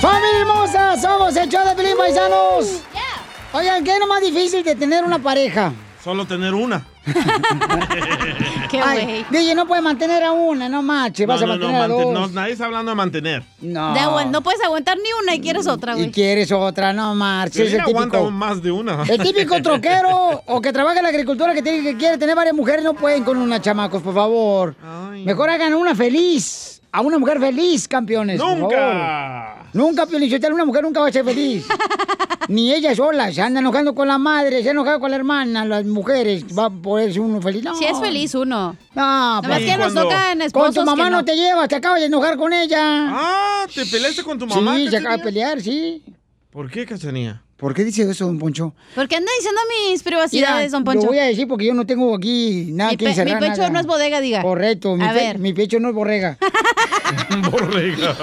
¡Familia hermosa! Somos el show de Pelín Paisanos. Oigan, ¿qué es lo más difícil de tener una pareja? Solo tener una. Qué DJ, no puedes mantener a una, no marches, vas no, a no, no, mantener a dos. no, nadie está hablando de mantener. No. De no puedes aguantar ni una y quieres otra, Y güey. quieres otra, no marches. Típico. aguanta más de una. El típico troquero o que trabaja en la agricultura que, tiene, que quiere tener varias mujeres no pueden con una chamacos, por favor. Mejor hagan una feliz. A una mujer feliz, campeones. ¡Nunca! Nunca, Piolichotel, una mujer nunca va a ser feliz. Ni ella sola. Se anda enojando con la madre, se enoja con la hermana, las mujeres. Va a poder ser uno feliz. No. Si es feliz uno. No, más pues, que nos tocan Con tu mamá no. no. te llevas, te acabas de enojar con ella. Ah, ¿te peleaste con tu mamá? Sí, se acaba de pelear, sí. ¿Por qué, Cachanía? ¿Por qué dice eso, don Poncho? ¿Por qué anda diciendo mis privacidades, don Poncho? Lo voy a decir porque yo no tengo aquí nada Mi que encerrar. mi pecho nada. no es bodega, diga. Correcto. Mi, A pe- ver. mi pecho no es borrega. Borrega.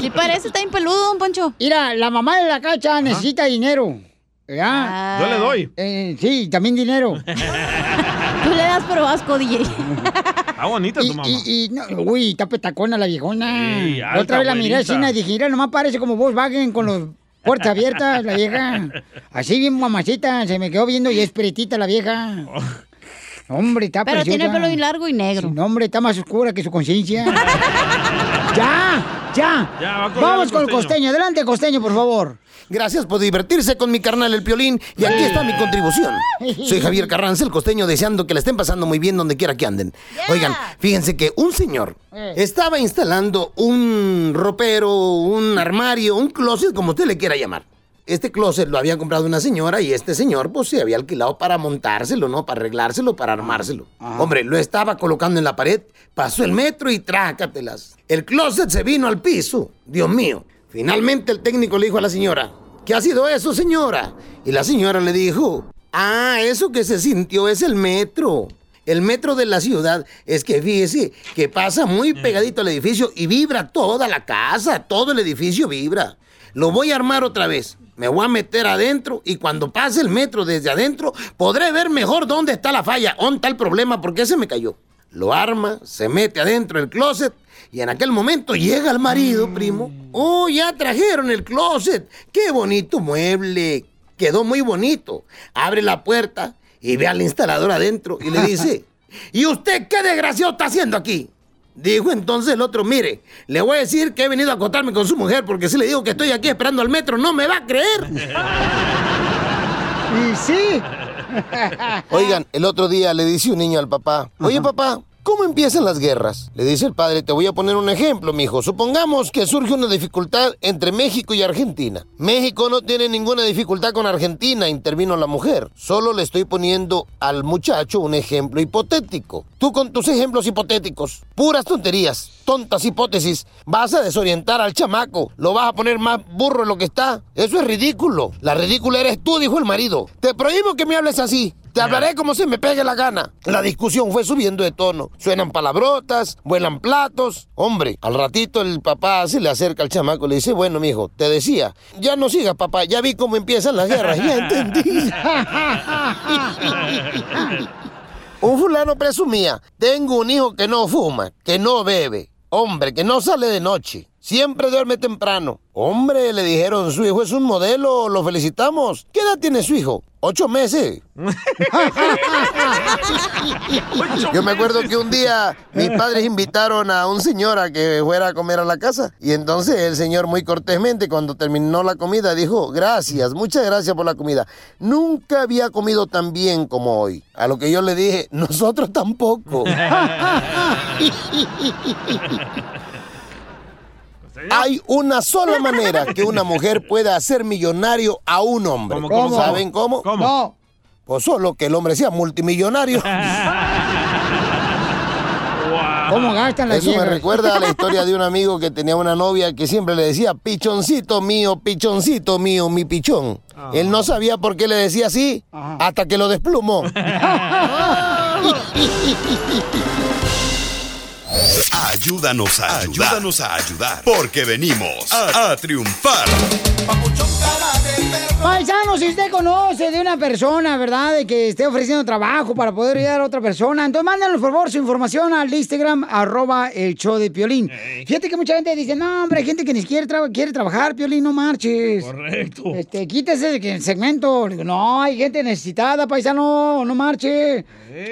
Sí parece, está bien peludo, don Poncho. Mira, la mamá de la cacha necesita dinero. ¿verdad? Yo le doy. Eh, sí, también dinero. Tú le das pero asco, DJ. Está bonita tu mamá. y, y no, uy, está petacona la viejona. Sí, La alta, Otra vez la miré así y dije, mira, nomás parece como Volkswagen con los puertas abiertas, la vieja. Así bien mamacita, se me quedó viendo y es pretita la vieja. Hombre, está Pero tiene el preciosa. pelo bien largo y negro. No, hombre, está más oscura que su conciencia. ¡Ya! ¡Ya! Ya, va Vamos el con el costeño. Adelante, costeño, por favor. Gracias por divertirse con mi carnal el Piolín y aquí está mi contribución. Soy Javier Carranza, el costeño, deseando que le estén pasando muy bien donde quiera que anden. Oigan, fíjense que un señor estaba instalando un ropero, un armario, un closet, como usted le quiera llamar. Este closet lo había comprado una señora y este señor pues se había alquilado para montárselo, ¿no? Para arreglárselo, para armárselo. Hombre, lo estaba colocando en la pared, pasó el metro y trácatelas. El closet se vino al piso. Dios mío. Finalmente el técnico le dijo a la señora, ¿qué ha sido eso, señora? Y la señora le dijo, ah, eso que se sintió es el metro. El metro de la ciudad es que fíjese que pasa muy pegadito al edificio y vibra toda la casa, todo el edificio vibra. Lo voy a armar otra vez. Me voy a meter adentro y cuando pase el metro desde adentro podré ver mejor dónde está la falla, dónde está el problema, porque se me cayó. Lo arma, se mete adentro del closet y en aquel momento llega el marido, primo. Oh, ya trajeron el closet. Qué bonito mueble. Quedó muy bonito. Abre la puerta y ve al instalador adentro y le dice, ¿y usted qué desgraciado está haciendo aquí? Dijo entonces el otro, mire, le voy a decir que he venido a acotarme con su mujer porque si le digo que estoy aquí esperando al metro, no me va a creer. Y sí. Oigan, el otro día le dice un niño al papá, oye papá, ¿cómo empiezan las guerras? Le dice el padre, te voy a poner un ejemplo, mijo. Supongamos que surge una dificultad entre México y Argentina. México no tiene ninguna dificultad con Argentina, intervino la mujer. Solo le estoy poniendo al muchacho un ejemplo hipotético. Tú con tus ejemplos hipotéticos, puras tonterías, tontas hipótesis, vas a desorientar al chamaco, lo vas a poner más burro de lo que está. Eso es ridículo. La ridícula eres tú, dijo el marido. Te prohíbo que me hables así. Te hablaré como se me pegue la gana. La discusión fue subiendo de tono. Suenan palabrotas, vuelan platos. Hombre, al ratito el papá se le acerca al chamaco y le dice, bueno, mijo, te decía, ya no sigas, papá, ya vi cómo empiezan las guerras, ya entendí. Un fulano presumía, tengo un hijo que no fuma, que no bebe, hombre, que no sale de noche, siempre duerme temprano. Hombre, le dijeron, su hijo es un modelo, lo felicitamos. ¿Qué edad tiene su hijo? Ocho meses. Yo me acuerdo que un día mis padres invitaron a un señor a que fuera a comer a la casa. Y entonces el señor muy cortésmente cuando terminó la comida dijo, gracias, muchas gracias por la comida. Nunca había comido tan bien como hoy. A lo que yo le dije, nosotros tampoco. Hay una sola manera que una mujer pueda hacer millonario a un hombre. ¿Cómo, cómo? ¿Saben cómo? ¿Cómo? No. Pues solo que el hombre sea multimillonario. ¿Cómo gastan las Eso me recuerda a la historia de un amigo que tenía una novia que siempre le decía, pichoncito mío, pichoncito mío, mi pichón. Él no sabía por qué le decía así hasta que lo desplumó. Ayúdanos a ayudar. Ayúdanos a ayudar. Porque venimos a, a triunfar. Paisano, si usted conoce de una persona, ¿verdad? De que esté ofreciendo trabajo para poder ayudar a otra persona, entonces mándanos por favor su información al Instagram, arroba el show de Piolín. Fíjate que mucha gente dice, no, hombre, hay gente que ni siquiera quiere trabajar, Piolín, no marches. Correcto. Este, quítese de que el segmento. Digo, no, hay gente necesitada, paisano, no marche.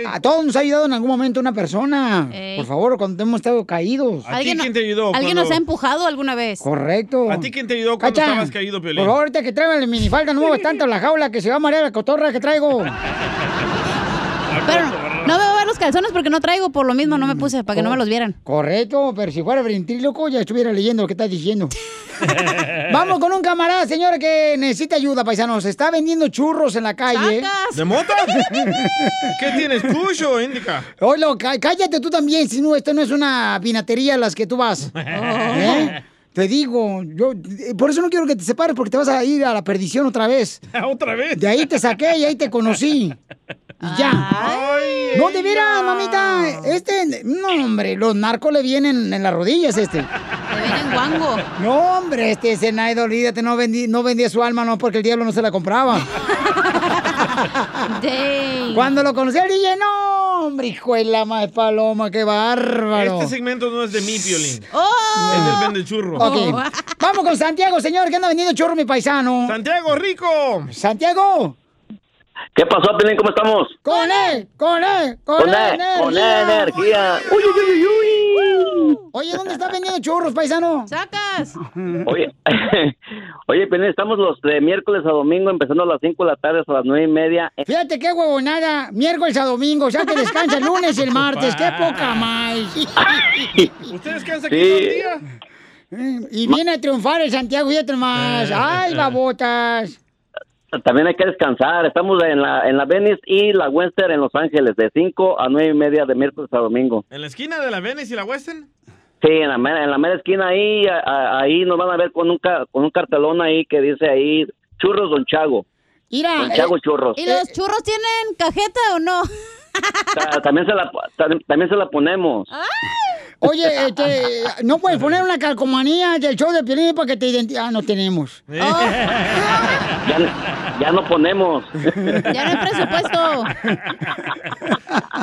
A todos nos ha ayudado en algún momento una persona. Ey. Por favor, cuando hemos estado caídos. ¿Alguien, quién te ayudó ¿Alguien cuando- nos ha empujado alguna vez? Correcto. ¿A ti quién te ayudó cuando Cacha, estabas caído, Piolín? Por favor, ahorita que traigan la minifalda, no muevas tanto la jaula que se va a marear la cotorra que traigo. Pero no me voy a ver los calzones porque no traigo, por lo mismo no me puse, para que no me los vieran. Correcto, pero si fuera ventríloco ya estuviera leyendo lo que estás diciendo. Vamos con un camarada, señora, que necesita ayuda, paisanos. Está vendiendo churros en la calle. ¿De mota? ¿Qué tienes, Kush o Indica? Oilo, cá- cállate tú también, si no, esto no es una pinatería a las que tú vas. ¿Eh? Te digo, yo eh, por eso no quiero que te separes porque te vas a ir a la perdición otra vez. ¿Otra vez? De ahí te saqué y ahí te conocí. Y ya. no, de veras, mamita. Este, no, hombre, los narcos le vienen en las rodillas, este. Le vienen guango. No, hombre, este Zenaida, olvídate, no, vendí, no vendía su alma, no, porque el diablo no se la compraba. Cuando lo conocí al DJ, no, hombre, hijo de la madre paloma, qué bárbaro. Este segmento no es de mí, Piolín. ¡Oh! Es del vende churro. Ok, vamos con Santiago, señor, que anda vendiendo churro, mi paisano. Santiago, rico. Santiago. ¿Qué pasó, Pelín? ¿Cómo estamos? Con él, con él, con, Con él, E, con E energía. Uy, uy, uy, uy, Oye, ¿dónde está vendiendo churros, paisano? ¡Sacas! Oye, oye, Pelín, estamos los de miércoles a domingo, empezando a las 5 de la tarde hasta las 9 y media. Fíjate qué huevonada, miércoles a domingo, o sea que descansa el lunes y el martes, qué poca más. ¿Usted descansa Sí. aquí todo el día? Y viene a triunfar el Santiago, fíjate más. Ay, babotas. También hay que descansar. Estamos en la, en la Venice y la Western en Los Ángeles, de 5 a 9 y media de miércoles a domingo. ¿En la esquina de la Venice y la Western? Sí, en la, mera- en la mera esquina ahí, a- a- ahí nos van a ver con un, con un cartelón ahí que dice ahí, Churros Don Chago. Mira. Don Chago Churros. ¿Y los churros tienen cajeta o no? Ta- También se la, ta- también se la ponemos. Oye, este, no puedes poner una calcomanía del show de Piolín para que te identifique. Ah, no tenemos. Ya, ya no ponemos. Ya no hay presupuesto.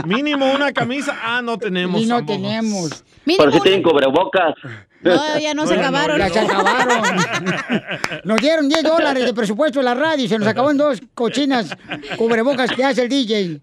Mínimo una camisa. Ah, no tenemos. Y no ambos. tenemos. Pero si tienen cubrebocas. No, ya no se acabaron. Ya se acabaron. Nos dieron 10 dólares de presupuesto de la radio y se nos acabó en dos cochinas cubrebocas que hace el DJ.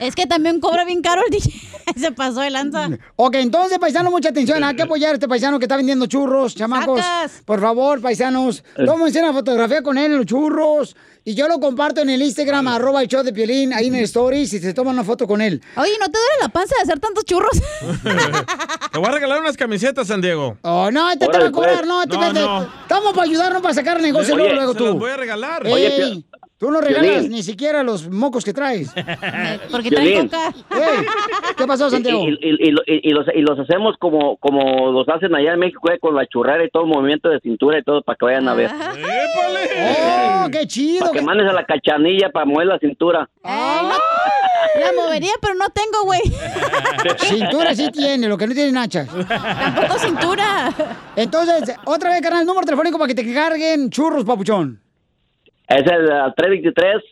Es que también cobra bien caro el DJ. Se pasó de lanza. Ok, entonces, paisano, mucha atención. Hay que apoyar a este paisano que está vendiendo churros, chamacos. Por favor, paisanos, tómense una fotografía con él los churros. Y yo lo comparto en el Instagram, arroba el show de Piolín, ahí en el stories, y se toman una foto con él. Oye, ¿no te duele la panza de hacer tantos churros? Te voy a regalar unas camisetas, San Diego. Oh, no, este te va a cobrar, pues. no, este No, te- te- no. Estamos para ayudarnos para sacar negocio Oye, luego, luego se tú. los voy a regalar. Oye, Pio- tú no regalas ni siquiera los mocos que traes. Porque Piolín. trae coca. Ey, ¿Qué pasó, Santiago? Y, y- y- y lo- y- y los, y los hacemos como, como los hacen allá en México, eh, con la churrera y todo el movimiento de cintura y todo para que vayan a ver. ¡Oh, qué chido! Para que mandes a la cachanilla para mover la cintura. La movería, pero no tengo, güey. Cintura sí tiene, lo que no tiene nachas. Tampoco cintura. Entonces, otra vez, carnal, número telefónico para que te carguen churros, papuchón. Es el ah, 323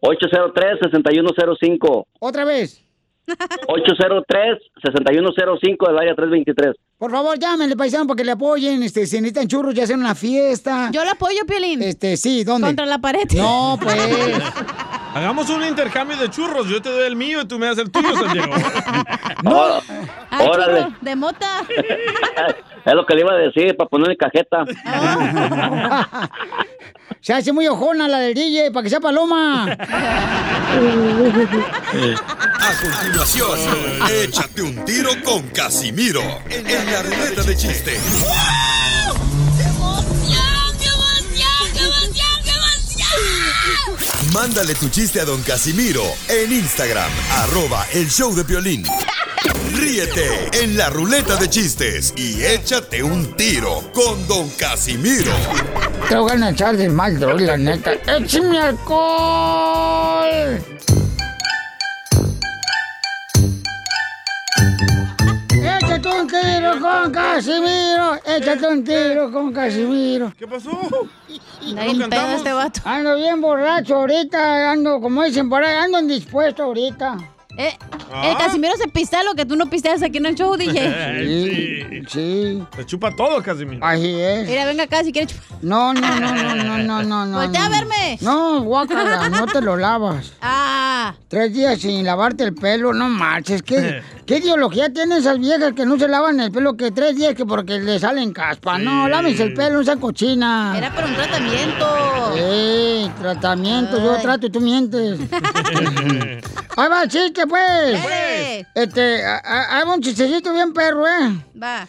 803 6105 Otra vez. 803-6105 del área 323. Por favor, llámenle, paisano, para que le apoyen. Este, si necesitan churros, ya hacen una fiesta. Yo le apoyo, Piolín. Este, sí, ¿dónde? Contra la pared. No, pues. Hagamos un intercambio de churros. Yo te doy el mío y tú me das el tuyo, Santiago. No. Ay, Órale. churro, de mota. Es lo que le iba a decir para ponerle cajeta. Se hace muy ojona la del DJ, para que sea paloma. A continuación, échate un tiro con Casimiro en la ruleta de chiste. Mándale tu chiste a don Casimiro en Instagram, arroba el show de violín. Ríete en la ruleta de chistes y échate un tiro con don Casimiro. Te voy a echar de mal, droga, la neta. ¡Échame alcohol! Échate un tiro con Casimiro. Échate un tiro con Casimiro. ¿Qué pasó? Pedo este vato. Ando bien borracho ahorita. Ando, como dicen por ahí, ando indispuesto ahorita. Eh, El Casimiro se pistea lo que tú no pisteas aquí en el show, DJ. sí. Sí. Te chupa todo, Casimiro. Así es. Mira, venga acá si quieres chupar. No, no, no, no, no, no, no, no. Voltea a verme. No, guácala, no te lo lavas. Ah. Tres días sin lavarte el pelo, no marches. ¿Qué, qué ideología tienen esas viejas que no se lavan el pelo que tres días que porque le salen caspa? No, lávense el pelo, no sean cochina. Era para un tratamiento. Sí, tratamiento, yo Ay. trato y tú mientes. Ahí va, chiste, pues. Este, hay un chistecito bien perro, ¿eh? Va.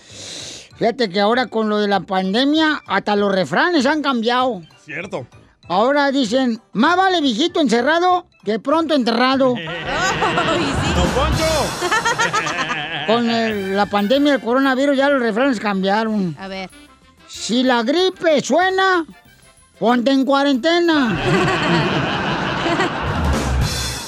Fíjate que ahora con lo de la pandemia, hasta los refranes han cambiado. Cierto. Ahora dicen, más vale viejito encerrado que pronto enterrado. ¡Don Poncho! Con el- la pandemia del coronavirus ya los refranes cambiaron. A ver. Si la gripe suena, ponte en cuarentena.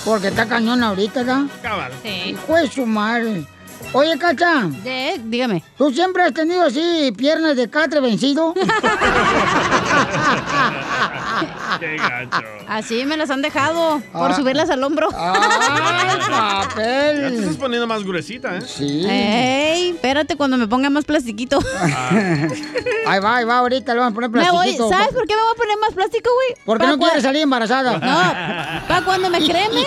Porque está cañón ahorita, ¿verdad? Cabal. Sí. Pues su madre. Oye, Cacha. De, dígame. ¿Tú siempre has tenido así piernas de catre vencido? Qué gacho. Así me las han dejado por Ah. subirlas al hombro. ¡Ay, papel! Ya te estás poniendo más gruesita, ¿eh? Sí. Ey, espérate cuando me ponga más plastiquito. Ahí va, ahí va, ahorita le vamos a poner voy, plastiquito. ¿sabes por qué me voy a poner más plástico, güey? Porque Pa' no quieres salir embarazada. No, para cuando me cremen,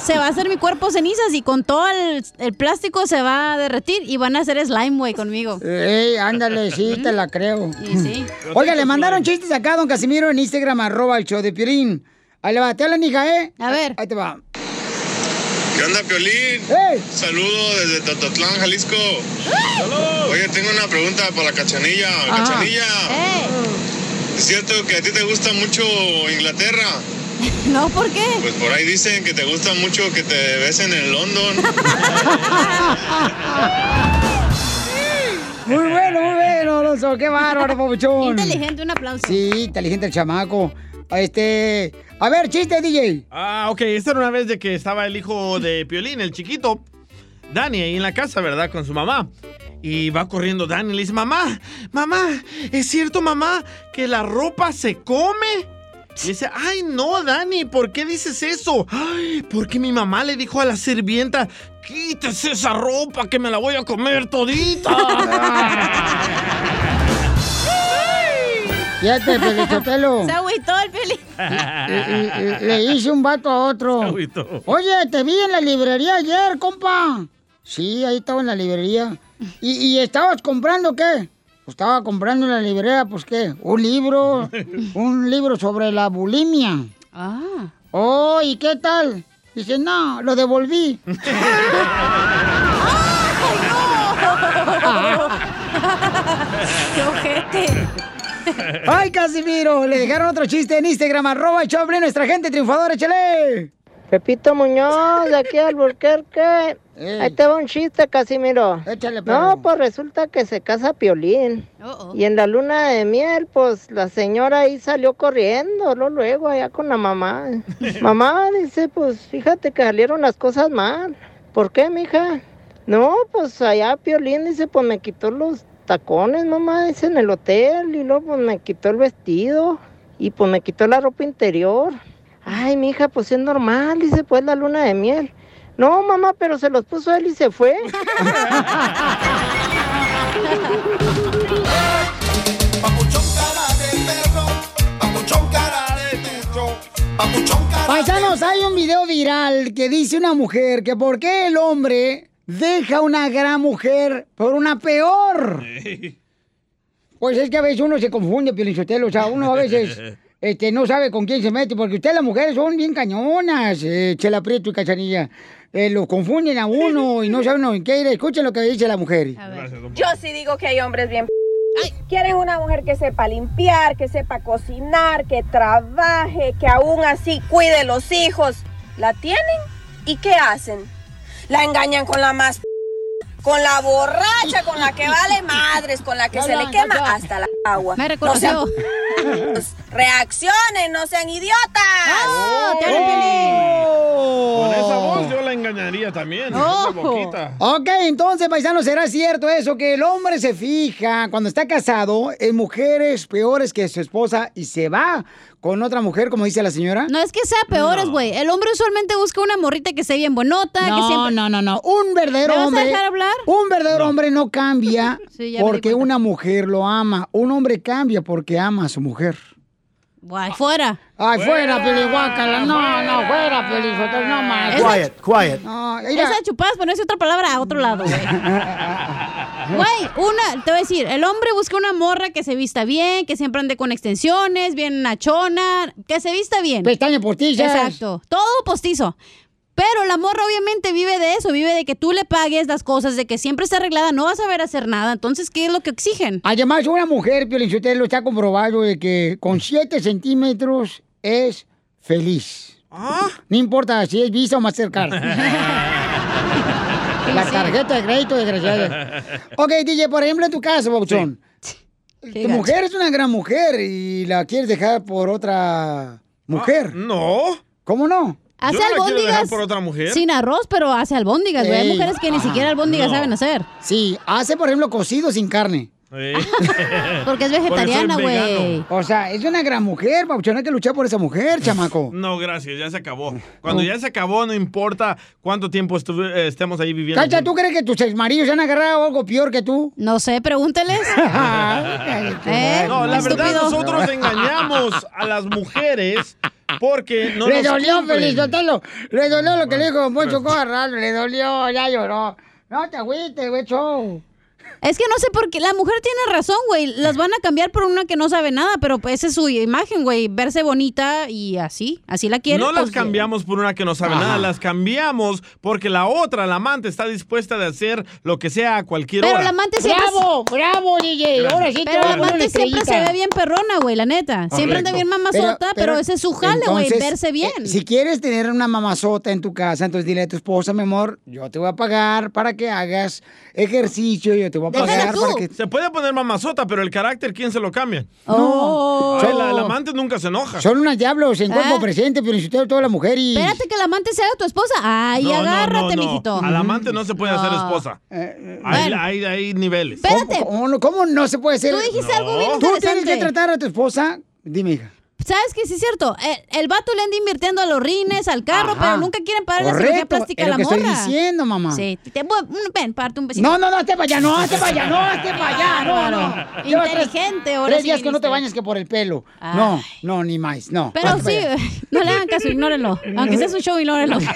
se va a hacer mi cuerpo cenizas y con todo el, el plástico se va a derretir y van a hacer slime, güey, conmigo. Ey, ándale, sí, te la creo. Y sí. Oiga, le mandaron chistes acá a don Casimiro en Instagram, arroba el show de Piolín. Ahí le va, te la hija, ¿eh? A ver. Ahí te va. ¿Qué onda, Piolín? ¡Ey! Saludo desde Tototlán, Jalisco. Oye, tengo una pregunta para la cachanilla. Ajá. Cachanilla, ¿es cierto que a ti te gusta mucho Inglaterra? no, ¿por qué? Pues por ahí dicen que te gusta mucho que te besen en London. Muy bueno, muy bueno, Alonso. Qué bárbaro, papuchón. Inteligente, un aplauso. Sí, inteligente el chamaco. Este. A ver, chiste, DJ. Ah, ok. Esta era una vez de que estaba el hijo de Piolín, el chiquito, Dani, ahí en la casa, ¿verdad? Con su mamá. Y va corriendo Dani y le dice, mamá, mamá, ¿es cierto, mamá, que la ropa se come? Y dice, ay, no, Dani, ¿por qué dices eso? Ay, porque mi mamá le dijo a la sirvienta, quítese esa ropa que me la voy a comer todita. Fíjate, Pelichotelo. Se agüitó el peli. Le hice un vato a otro. Se agüitó. Oye, te vi en la librería ayer, compa. Sí, ahí estaba en la librería. ¿Y, y estabas comprando qué? Pues estaba comprando en la librería, pues qué, un libro, un libro sobre la bulimia. Ah. Oh, ¿y qué tal? Dice, no, lo devolví. ¡Qué ojete! ¡Ay, Casimiro! Le dejaron otro chiste en Instagram, arroba Choplin, nuestra gente triunfadora, échale. Pepito Muñoz, de aquí al Burquerque. Ahí te va un chiste, Casimiro. Échale, perro. No, pues resulta que se casa Piolín. Y en la luna de miel, pues la señora ahí salió corriendo, luego, luego allá con la mamá. mamá dice, pues fíjate que salieron las cosas mal. ¿Por qué, mija? No, pues allá Piolín dice, pues me quitó los tacones, mamá, dice en el hotel. Y luego pues me quitó el vestido. Y pues me quitó la ropa interior. Ay, mija, pues es normal, dice, pues la luna de miel. No, mamá, pero se los puso él y se fue. Paisanos, hay un video viral que dice una mujer que por qué el hombre deja una gran mujer por una peor. Pues es que a veces uno se confunde, Pielichotelo. O sea, uno a veces este, no sabe con quién se mete, porque ustedes las mujeres son bien cañonas, eh, Chela Prieto y Cachanilla. Eh, lo confunden a uno y no saben en qué ir. Escuchen lo que dice la mujer. Yo sí digo que hay hombres bien. Quieren una mujer que sepa limpiar, que sepa cocinar, que trabaje, que aún así cuide los hijos. ¿La tienen? ¿Y qué hacen? La engañan con la más... Con la borracha, con la que vale madres, con la que se le quema hasta la agua. Me reconoció. No sean- Reaccionen, no sean idiotas. Con esa voz engañaría también. Boquita. Ok, entonces, paisano, ¿será cierto eso? Que el hombre se fija cuando está casado en mujeres peores que su esposa y se va con otra mujer, como dice la señora. No es que sea peores, güey. El hombre usualmente busca una morrita que esté bien bonota, que No, siempre... no, no, no. Un verdadero ¿Me vas a dejar hablar? Un verdadero hombre no cambia Sí, porque una mujer lo ama. Un hombre cambia porque ama a su mujer. Guay, fuera. Ay, fuera, Pelihuacala. No, no, fuera, Pelizotelo. No más. Quiet, quiet. No. Esa chupadas, ponerse otra palabra a otro lado, güey. Güey, una, te voy a decir, el hombre busca una morra que se vista bien, que siempre ande con extensiones, bien nachona, que se vista bien. Pestañas postizas. Exacto, todo postizo. Pero la morra obviamente vive de eso, vive de que tú le pagues las cosas, de que siempre está arreglada, no vas a ver hacer nada. Entonces, ¿qué es lo que exigen? Además, una mujer, Piolichotelo, está comprobado de que con 7 centímetros es feliz. No importa si es Visa o Mastercard. La tarjeta de crédito, desgraciada. Ok, DJ, por ejemplo, en tu caso, Bauchón. Tu gacho. mujer es una gran mujer y la quieres dejar por otra mujer. no. ¿Cómo no? Hace Yo no albóndigas dejar por otra mujer. sin arroz, pero hace albóndigas, güey. Hay mujeres que ni siquiera albóndigas No. saben hacer. Sí, hace, por ejemplo, cocido sin carne. Porque es vegetariana, güey. O sea, es una gran mujer, Pauchón. Hay que luchar por esa mujer, chamaco. No, gracias, ya se acabó. Cuando ya se acabó, no importa cuánto tiempo eh, estemos ahí viviendo. Cacha, ¿tú crees que tus exmaridos se han agarrado algo peor que tú? No sé, pregúnteles. ¿Eh? No, la verdad, nosotros engañamos a las mujeres porque no le nos dolió. Felizotelo. Le dolió lo que le dijo Poncho Corral. Le dolió, ya lloró. No te agüites, güey. Es que no sé por qué. La mujer tiene razón, güey. Las van a cambiar por una que no sabe nada, pero pues esa es su imagen, güey. Verse bonita y así. Así la quieren. No las pues, cambiamos por una que no sabe Ajá. nada, las cambiamos porque la otra, la amante, está dispuesta de hacer lo que sea a cualquier Pero hora. la amante siempre. ¡Bravo! ¡Bravo, DJ! Ahora sí Pero la amante siempre se ve bien perrona, güey, la neta. Siempre anda bien mamazota, pero, ese es su jale, güey, verse bien. eh, si quieres tener una mamazota en tu casa, entonces dile a tu esposa, mi amor, yo te voy a pagar para que hagas ejercicio, yo te voy a pagar para que... Se puede poner mamazota, pero el carácter, ¿quién se lo cambia? No. Ay, Son- la, la amante nunca se enoja. Son unos diablos en cuerpo Ah. presente, pero usted toda la mujer y... Espérate que la amante sea tu esposa. Ay, No, agárrate, no, no. mijito. A la amante no se puede hacer esposa. Eh, Hay, bueno. hay, hay niveles. Espérate. ¿Cómo, no- cómo no se puede hacer? Tú dijiste algo bien Tú tienes que tratar a tu esposa... Dime, hija. ¿Sabes qué? Sí es cierto. El, el vato le anda invirtiendo a los rines, al carro, Ajá. pero nunca quieren pagar la cirugía Correcto, plástica es a lo la que morra. estoy diciendo, mamá. Sí. Te, voy- ven, parte un besito. No, no, no, hazte para allá, no, hazte para allá, no, hazte para allá, no, no. Llevas tres- Inteligente, ahora Tres sí días que no te bañas que por el pelo. No, no, ni más, no. Pero Hazte sí, allá. no le hagan caso, ignórenlo. Aunque sea su show, ignórenlo. sí,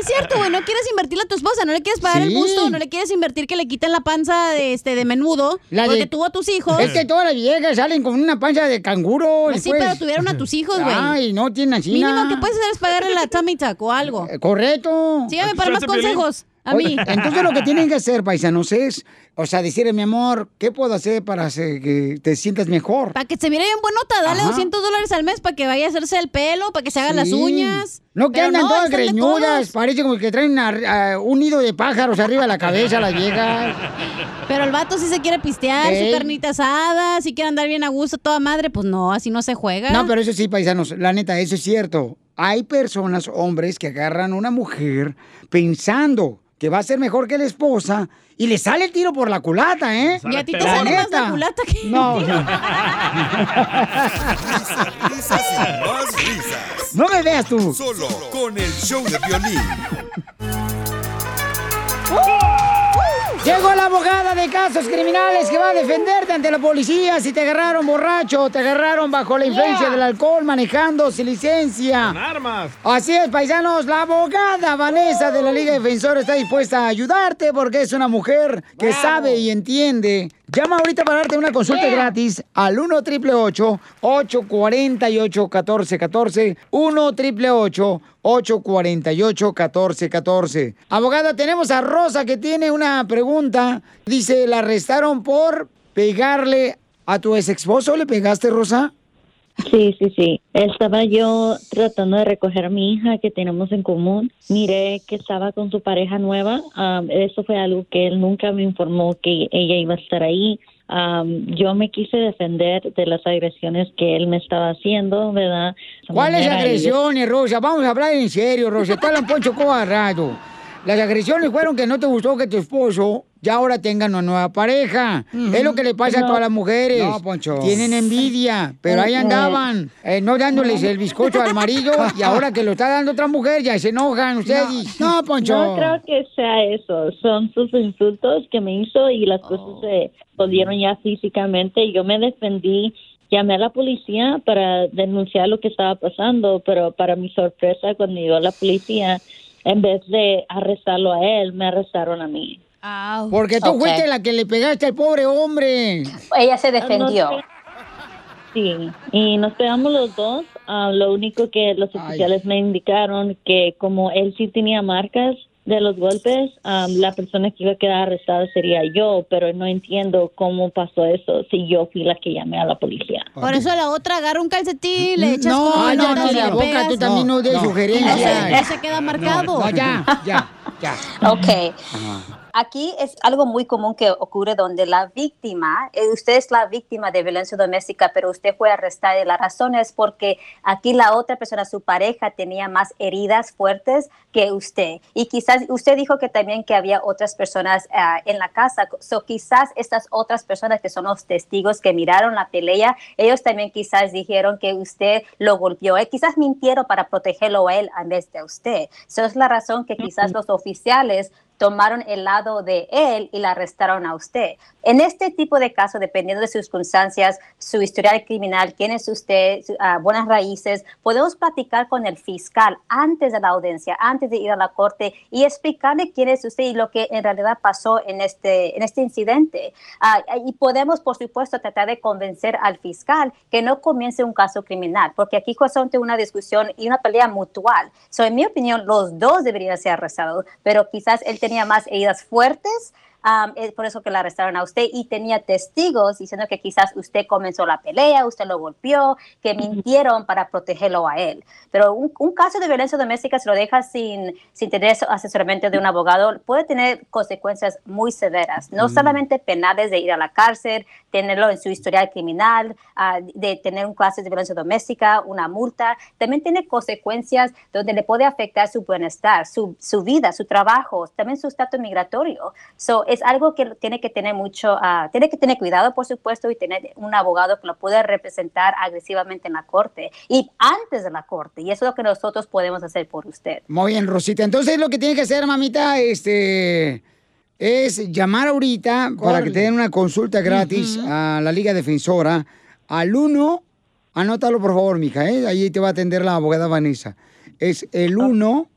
es cierto, güey. No quieres invertirle a tu esposa, no le quieres pagar el Sí. gusto, no le quieres invertir que le quiten la panza de, este, de menudo. La porque de- tuvo a tus hijos. Es que todas las viejas salen con una panza de canguro. Pues sí, pero tuvieron a tus hijos, güey. Ay, no tienen así. Mínimo que puedes hacer es pagarle la tummy tuck o algo. Correcto. Sígame para más consejos. A mí. Entonces lo que tienen que hacer, paisanos, es, o sea, decirle, mi amor, ¿qué puedo hacer para hacer que te sientas mejor? Para que se mire bien buenota, dale Ajá. 200 dólares al mes para que vaya a hacerse el pelo, para que se hagan las uñas. No que andan no, todas greñudas, parece como que traen ah, un nido de pájaros arriba de la cabeza las viejas. Pero el vato sí se quiere pistear, su carnita asada, si quiere andar bien a gusto, toda madre, pues no, así no se juega. No, pero eso sí, paisanos, la neta, eso es cierto. Hay personas, hombres, que agarran a una mujer pensando que va a ser mejor que la esposa y le sale el tiro por la culata, ¿eh? Y a ti te sale más la culata que... No, no. Risas y más risas. No me veas tú. Solo con el show de violín. Llegó la abogada de casos criminales que va a defenderte ante la policía si te agarraron borracho, te agarraron bajo la influencia Yeah. del alcohol, manejando sin licencia. Con armas. Así es, paisanos, la abogada Vanessa de la Liga Defensora está dispuesta a ayudarte porque es una mujer que sabe y entiende. Llama ahorita para darte una consulta gratis al 1 888 848 1414 1 888 848 1414 Abogada, tenemos a Rosa que tiene una pregunta. Dice, ¿la arrestaron por pegarle a tu ex esposo? ¿Le pegaste, Rosa? Sí, sí, sí. Estaba yo tratando de recoger a mi hija que tenemos en común. Miré que estaba con su pareja nueva. Am, eso fue algo que él nunca me informó que ella iba a estar ahí. Am, yo me quise defender de las agresiones que él me estaba haciendo, ¿verdad? ¿Cuáles agresiones, Rosa? Vamos a hablar en serio, Rosa. Te hablan Poncho Cobarrado. Las agresiones fueron que no te gustó que tu esposo ya ahora tenga una nueva pareja. Es lo que le pasa a No. todas las mujeres. No, Poncho. Tienen envidia, pero ahí andaban, eh, no dándoles el bizcocho al marido y ahora que lo está dando otra mujer ya se enojan ustedes. No, Poncho. No creo que sea eso. Son sus insultos que me hizo y las cosas se volvieron ya físicamente. Yo me defendí, llamé a la policía para denunciar lo que estaba pasando, pero para mi sorpresa, cuando llegó la policía, en vez de arrestarlo a él, me arrestaron a mí. Porque tú Ok. fuiste la que le pegaste al pobre hombre. Ella se defendió. Sí, y nos pegamos los dos. Ah, lo único que los oficiales me indicaron que como él sí tenía marcas de los golpes, ah, la persona que iba a quedar arrestada sería yo, pero no entiendo cómo pasó eso si yo fui la que llamé a la policía. Por eso la otra agarra un calcetín, le echas No, con no, no, la boca, tú también no sugerencias. Y no se, no se queda marcado. No, ya, ya, ya. Ok. Aquí es algo muy común que ocurre donde la víctima, eh, usted es la víctima de violencia doméstica, pero usted fue arrestada y la razón es porque aquí la otra persona, su pareja, tenía más heridas fuertes que usted. Y quizás usted dijo que también que había otras personas ah, en la casa. So, quizás estas otras personas que son los testigos que miraron la pelea, ellos también quizás dijeron que usted lo golpeó. Eh, quizás mintieron para protegerlo a él en vez de a usted. Esa es la razón que quizás los oficiales tomaron el lado de él y la arrestaron a usted. En este tipo de caso, dependiendo de sus circunstancias, su historial criminal, quién es usted, su- ah, buenas raíces, podemos platicar con el fiscal antes de la audiencia, antes de ir a la corte y explicarle quién es usted y lo que en realidad pasó en este, en este incidente. Ah, y podemos, por supuesto, tratar de convencer al fiscal que no comience un caso criminal, porque aquí es una discusión y una pelea mutual. So, en mi opinión, los dos deberían ser arrestados, pero quizás él tenía más heridas fuertes. Um, es por eso que la arrestaron a usted y tenía testigos diciendo que quizás usted comenzó la pelea, usted lo golpeó, que mintieron para protegerlo a él. Pero un, un caso de violencia doméstica, si lo deja sin, sin tener asesoramiento de un abogado, puede tener consecuencias muy severas, no Mm. solamente penales de ir a la cárcel, tenerlo en su historial criminal, ah, de tener un caso de violencia doméstica, una multa, también tiene consecuencias donde le puede afectar su bienestar, su, su vida, su trabajo, también su estatus migratorio. So, es algo que tiene que tener mucho, ah, tiene que tener cuidado, por supuesto, y tener un abogado que lo pueda representar agresivamente en la corte y antes de la corte. Y eso es lo que nosotros podemos hacer por usted. Muy bien, Rosita. Entonces lo que tiene que hacer, mamita, este es llamar ahorita para que te den una consulta gratis a la Liga Defensora al 1, anótalo por favor, mija, ¿eh? ahí te va a atender la abogada Vanessa. Es el 1.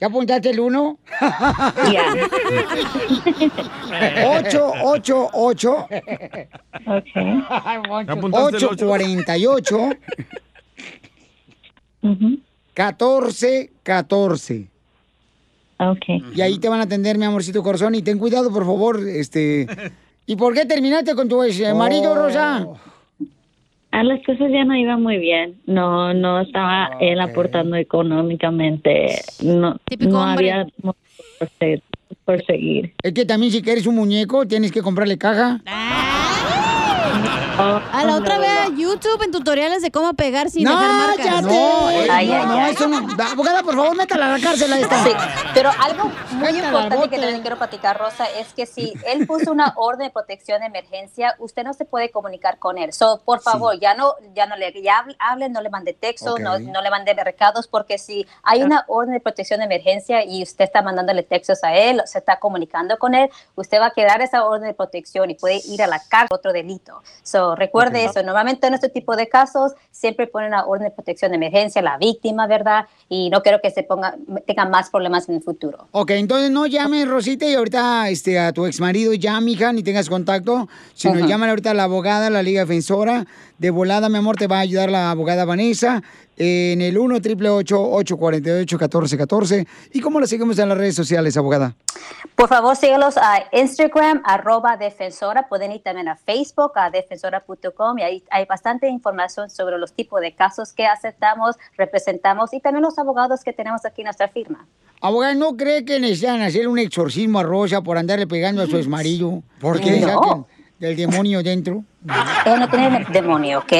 ¿Ya apuntaste el 1? Ya. 888 apuntaste el ocho? 848 14 14 Okay. Y ahí te van a atender, mi amorcito corazón. Y ten cuidado, por favor. Este. ¿Y por qué terminaste con tu ex eh, marido, Rosa? Ah, las cosas ya no iban muy bien. No, no estaba él aportando económicamente. No, no hombre. había por se- por seguir. Es que también si quieres un muñeco, tienes que comprarle caja. A la otra vez a YouTube en tutoriales de cómo pegar sin No, dejar marcas. cállate. No, No, ay, no, ay, no, ay. eso no. Abogada, por favor, métala a la cárcel a esta. Sí, pero algo muy Métala importante que también quiero platicar, Rosa, es que si él puso una orden de protección de emergencia, usted no se puede comunicar con él. So, por favor, ya no, ya no le ya hable- no le mande textos, Ok. no, no le mande recados, porque si hay una orden de protección de emergencia y usted está mandándole textos a él, se está comunicando con él, usted va a quedar esa orden de protección y puede ir a la cárcel otro delito. So, recuerde eso. Normalmente en este tipo de casos siempre ponen una orden de protección de emergencia, la víctima, ¿verdad? Y no quiero que se ponga, tenga más problemas en el futuro. Ok, entonces no llames, Rosita, y ahorita este, a tu ex marido ya, mija, ni tengas contacto, sino Ajá. llámale ahorita a la abogada, la Liga Defensora. De volada, mi amor, te va a ayudar la abogada Vanessa en el 1 888 848 1414 ¿Y cómo la seguimos en las redes sociales, abogada? Por favor, sígalos a Instagram, arroba defensora. Pueden ir también a Facebook, a defensora.com. Y ahí hay bastante información sobre los tipos de casos que aceptamos, representamos y también los abogados que tenemos aquí en nuestra firma. Abogada, ¿no cree que necesitan hacer un exorcismo a Rosa por andarle pegando a su exmarido? Porque le No. Del demonio dentro. Ella no tiene demonio, ¿ok?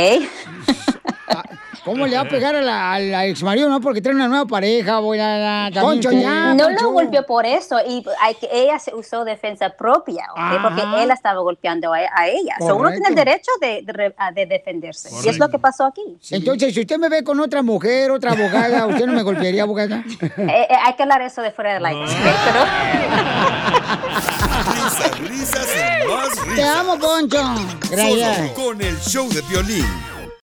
¿Cómo le va a pegar a la, a la exmarido? No, porque trae una nueva pareja, abogada. Poncho, ya, no Poncho. lo golpeó por eso y hay que, ella se usó defensa propia, ¿ok? Ajá. porque él estaba golpeando a, a ella. So, uno tiene el Correcto. derecho de, de re- a- de defenderse. Y es lo que pasó aquí. Entonces, si usted me ve con otra mujer, otra abogada, ¿usted no me golpearía, abogada? Eh, eh, hay que hablar eso de fuera del aire. Pero- Risas, risas y más risas. Te amo, Poncho. Gracias. Solo con el show de violín.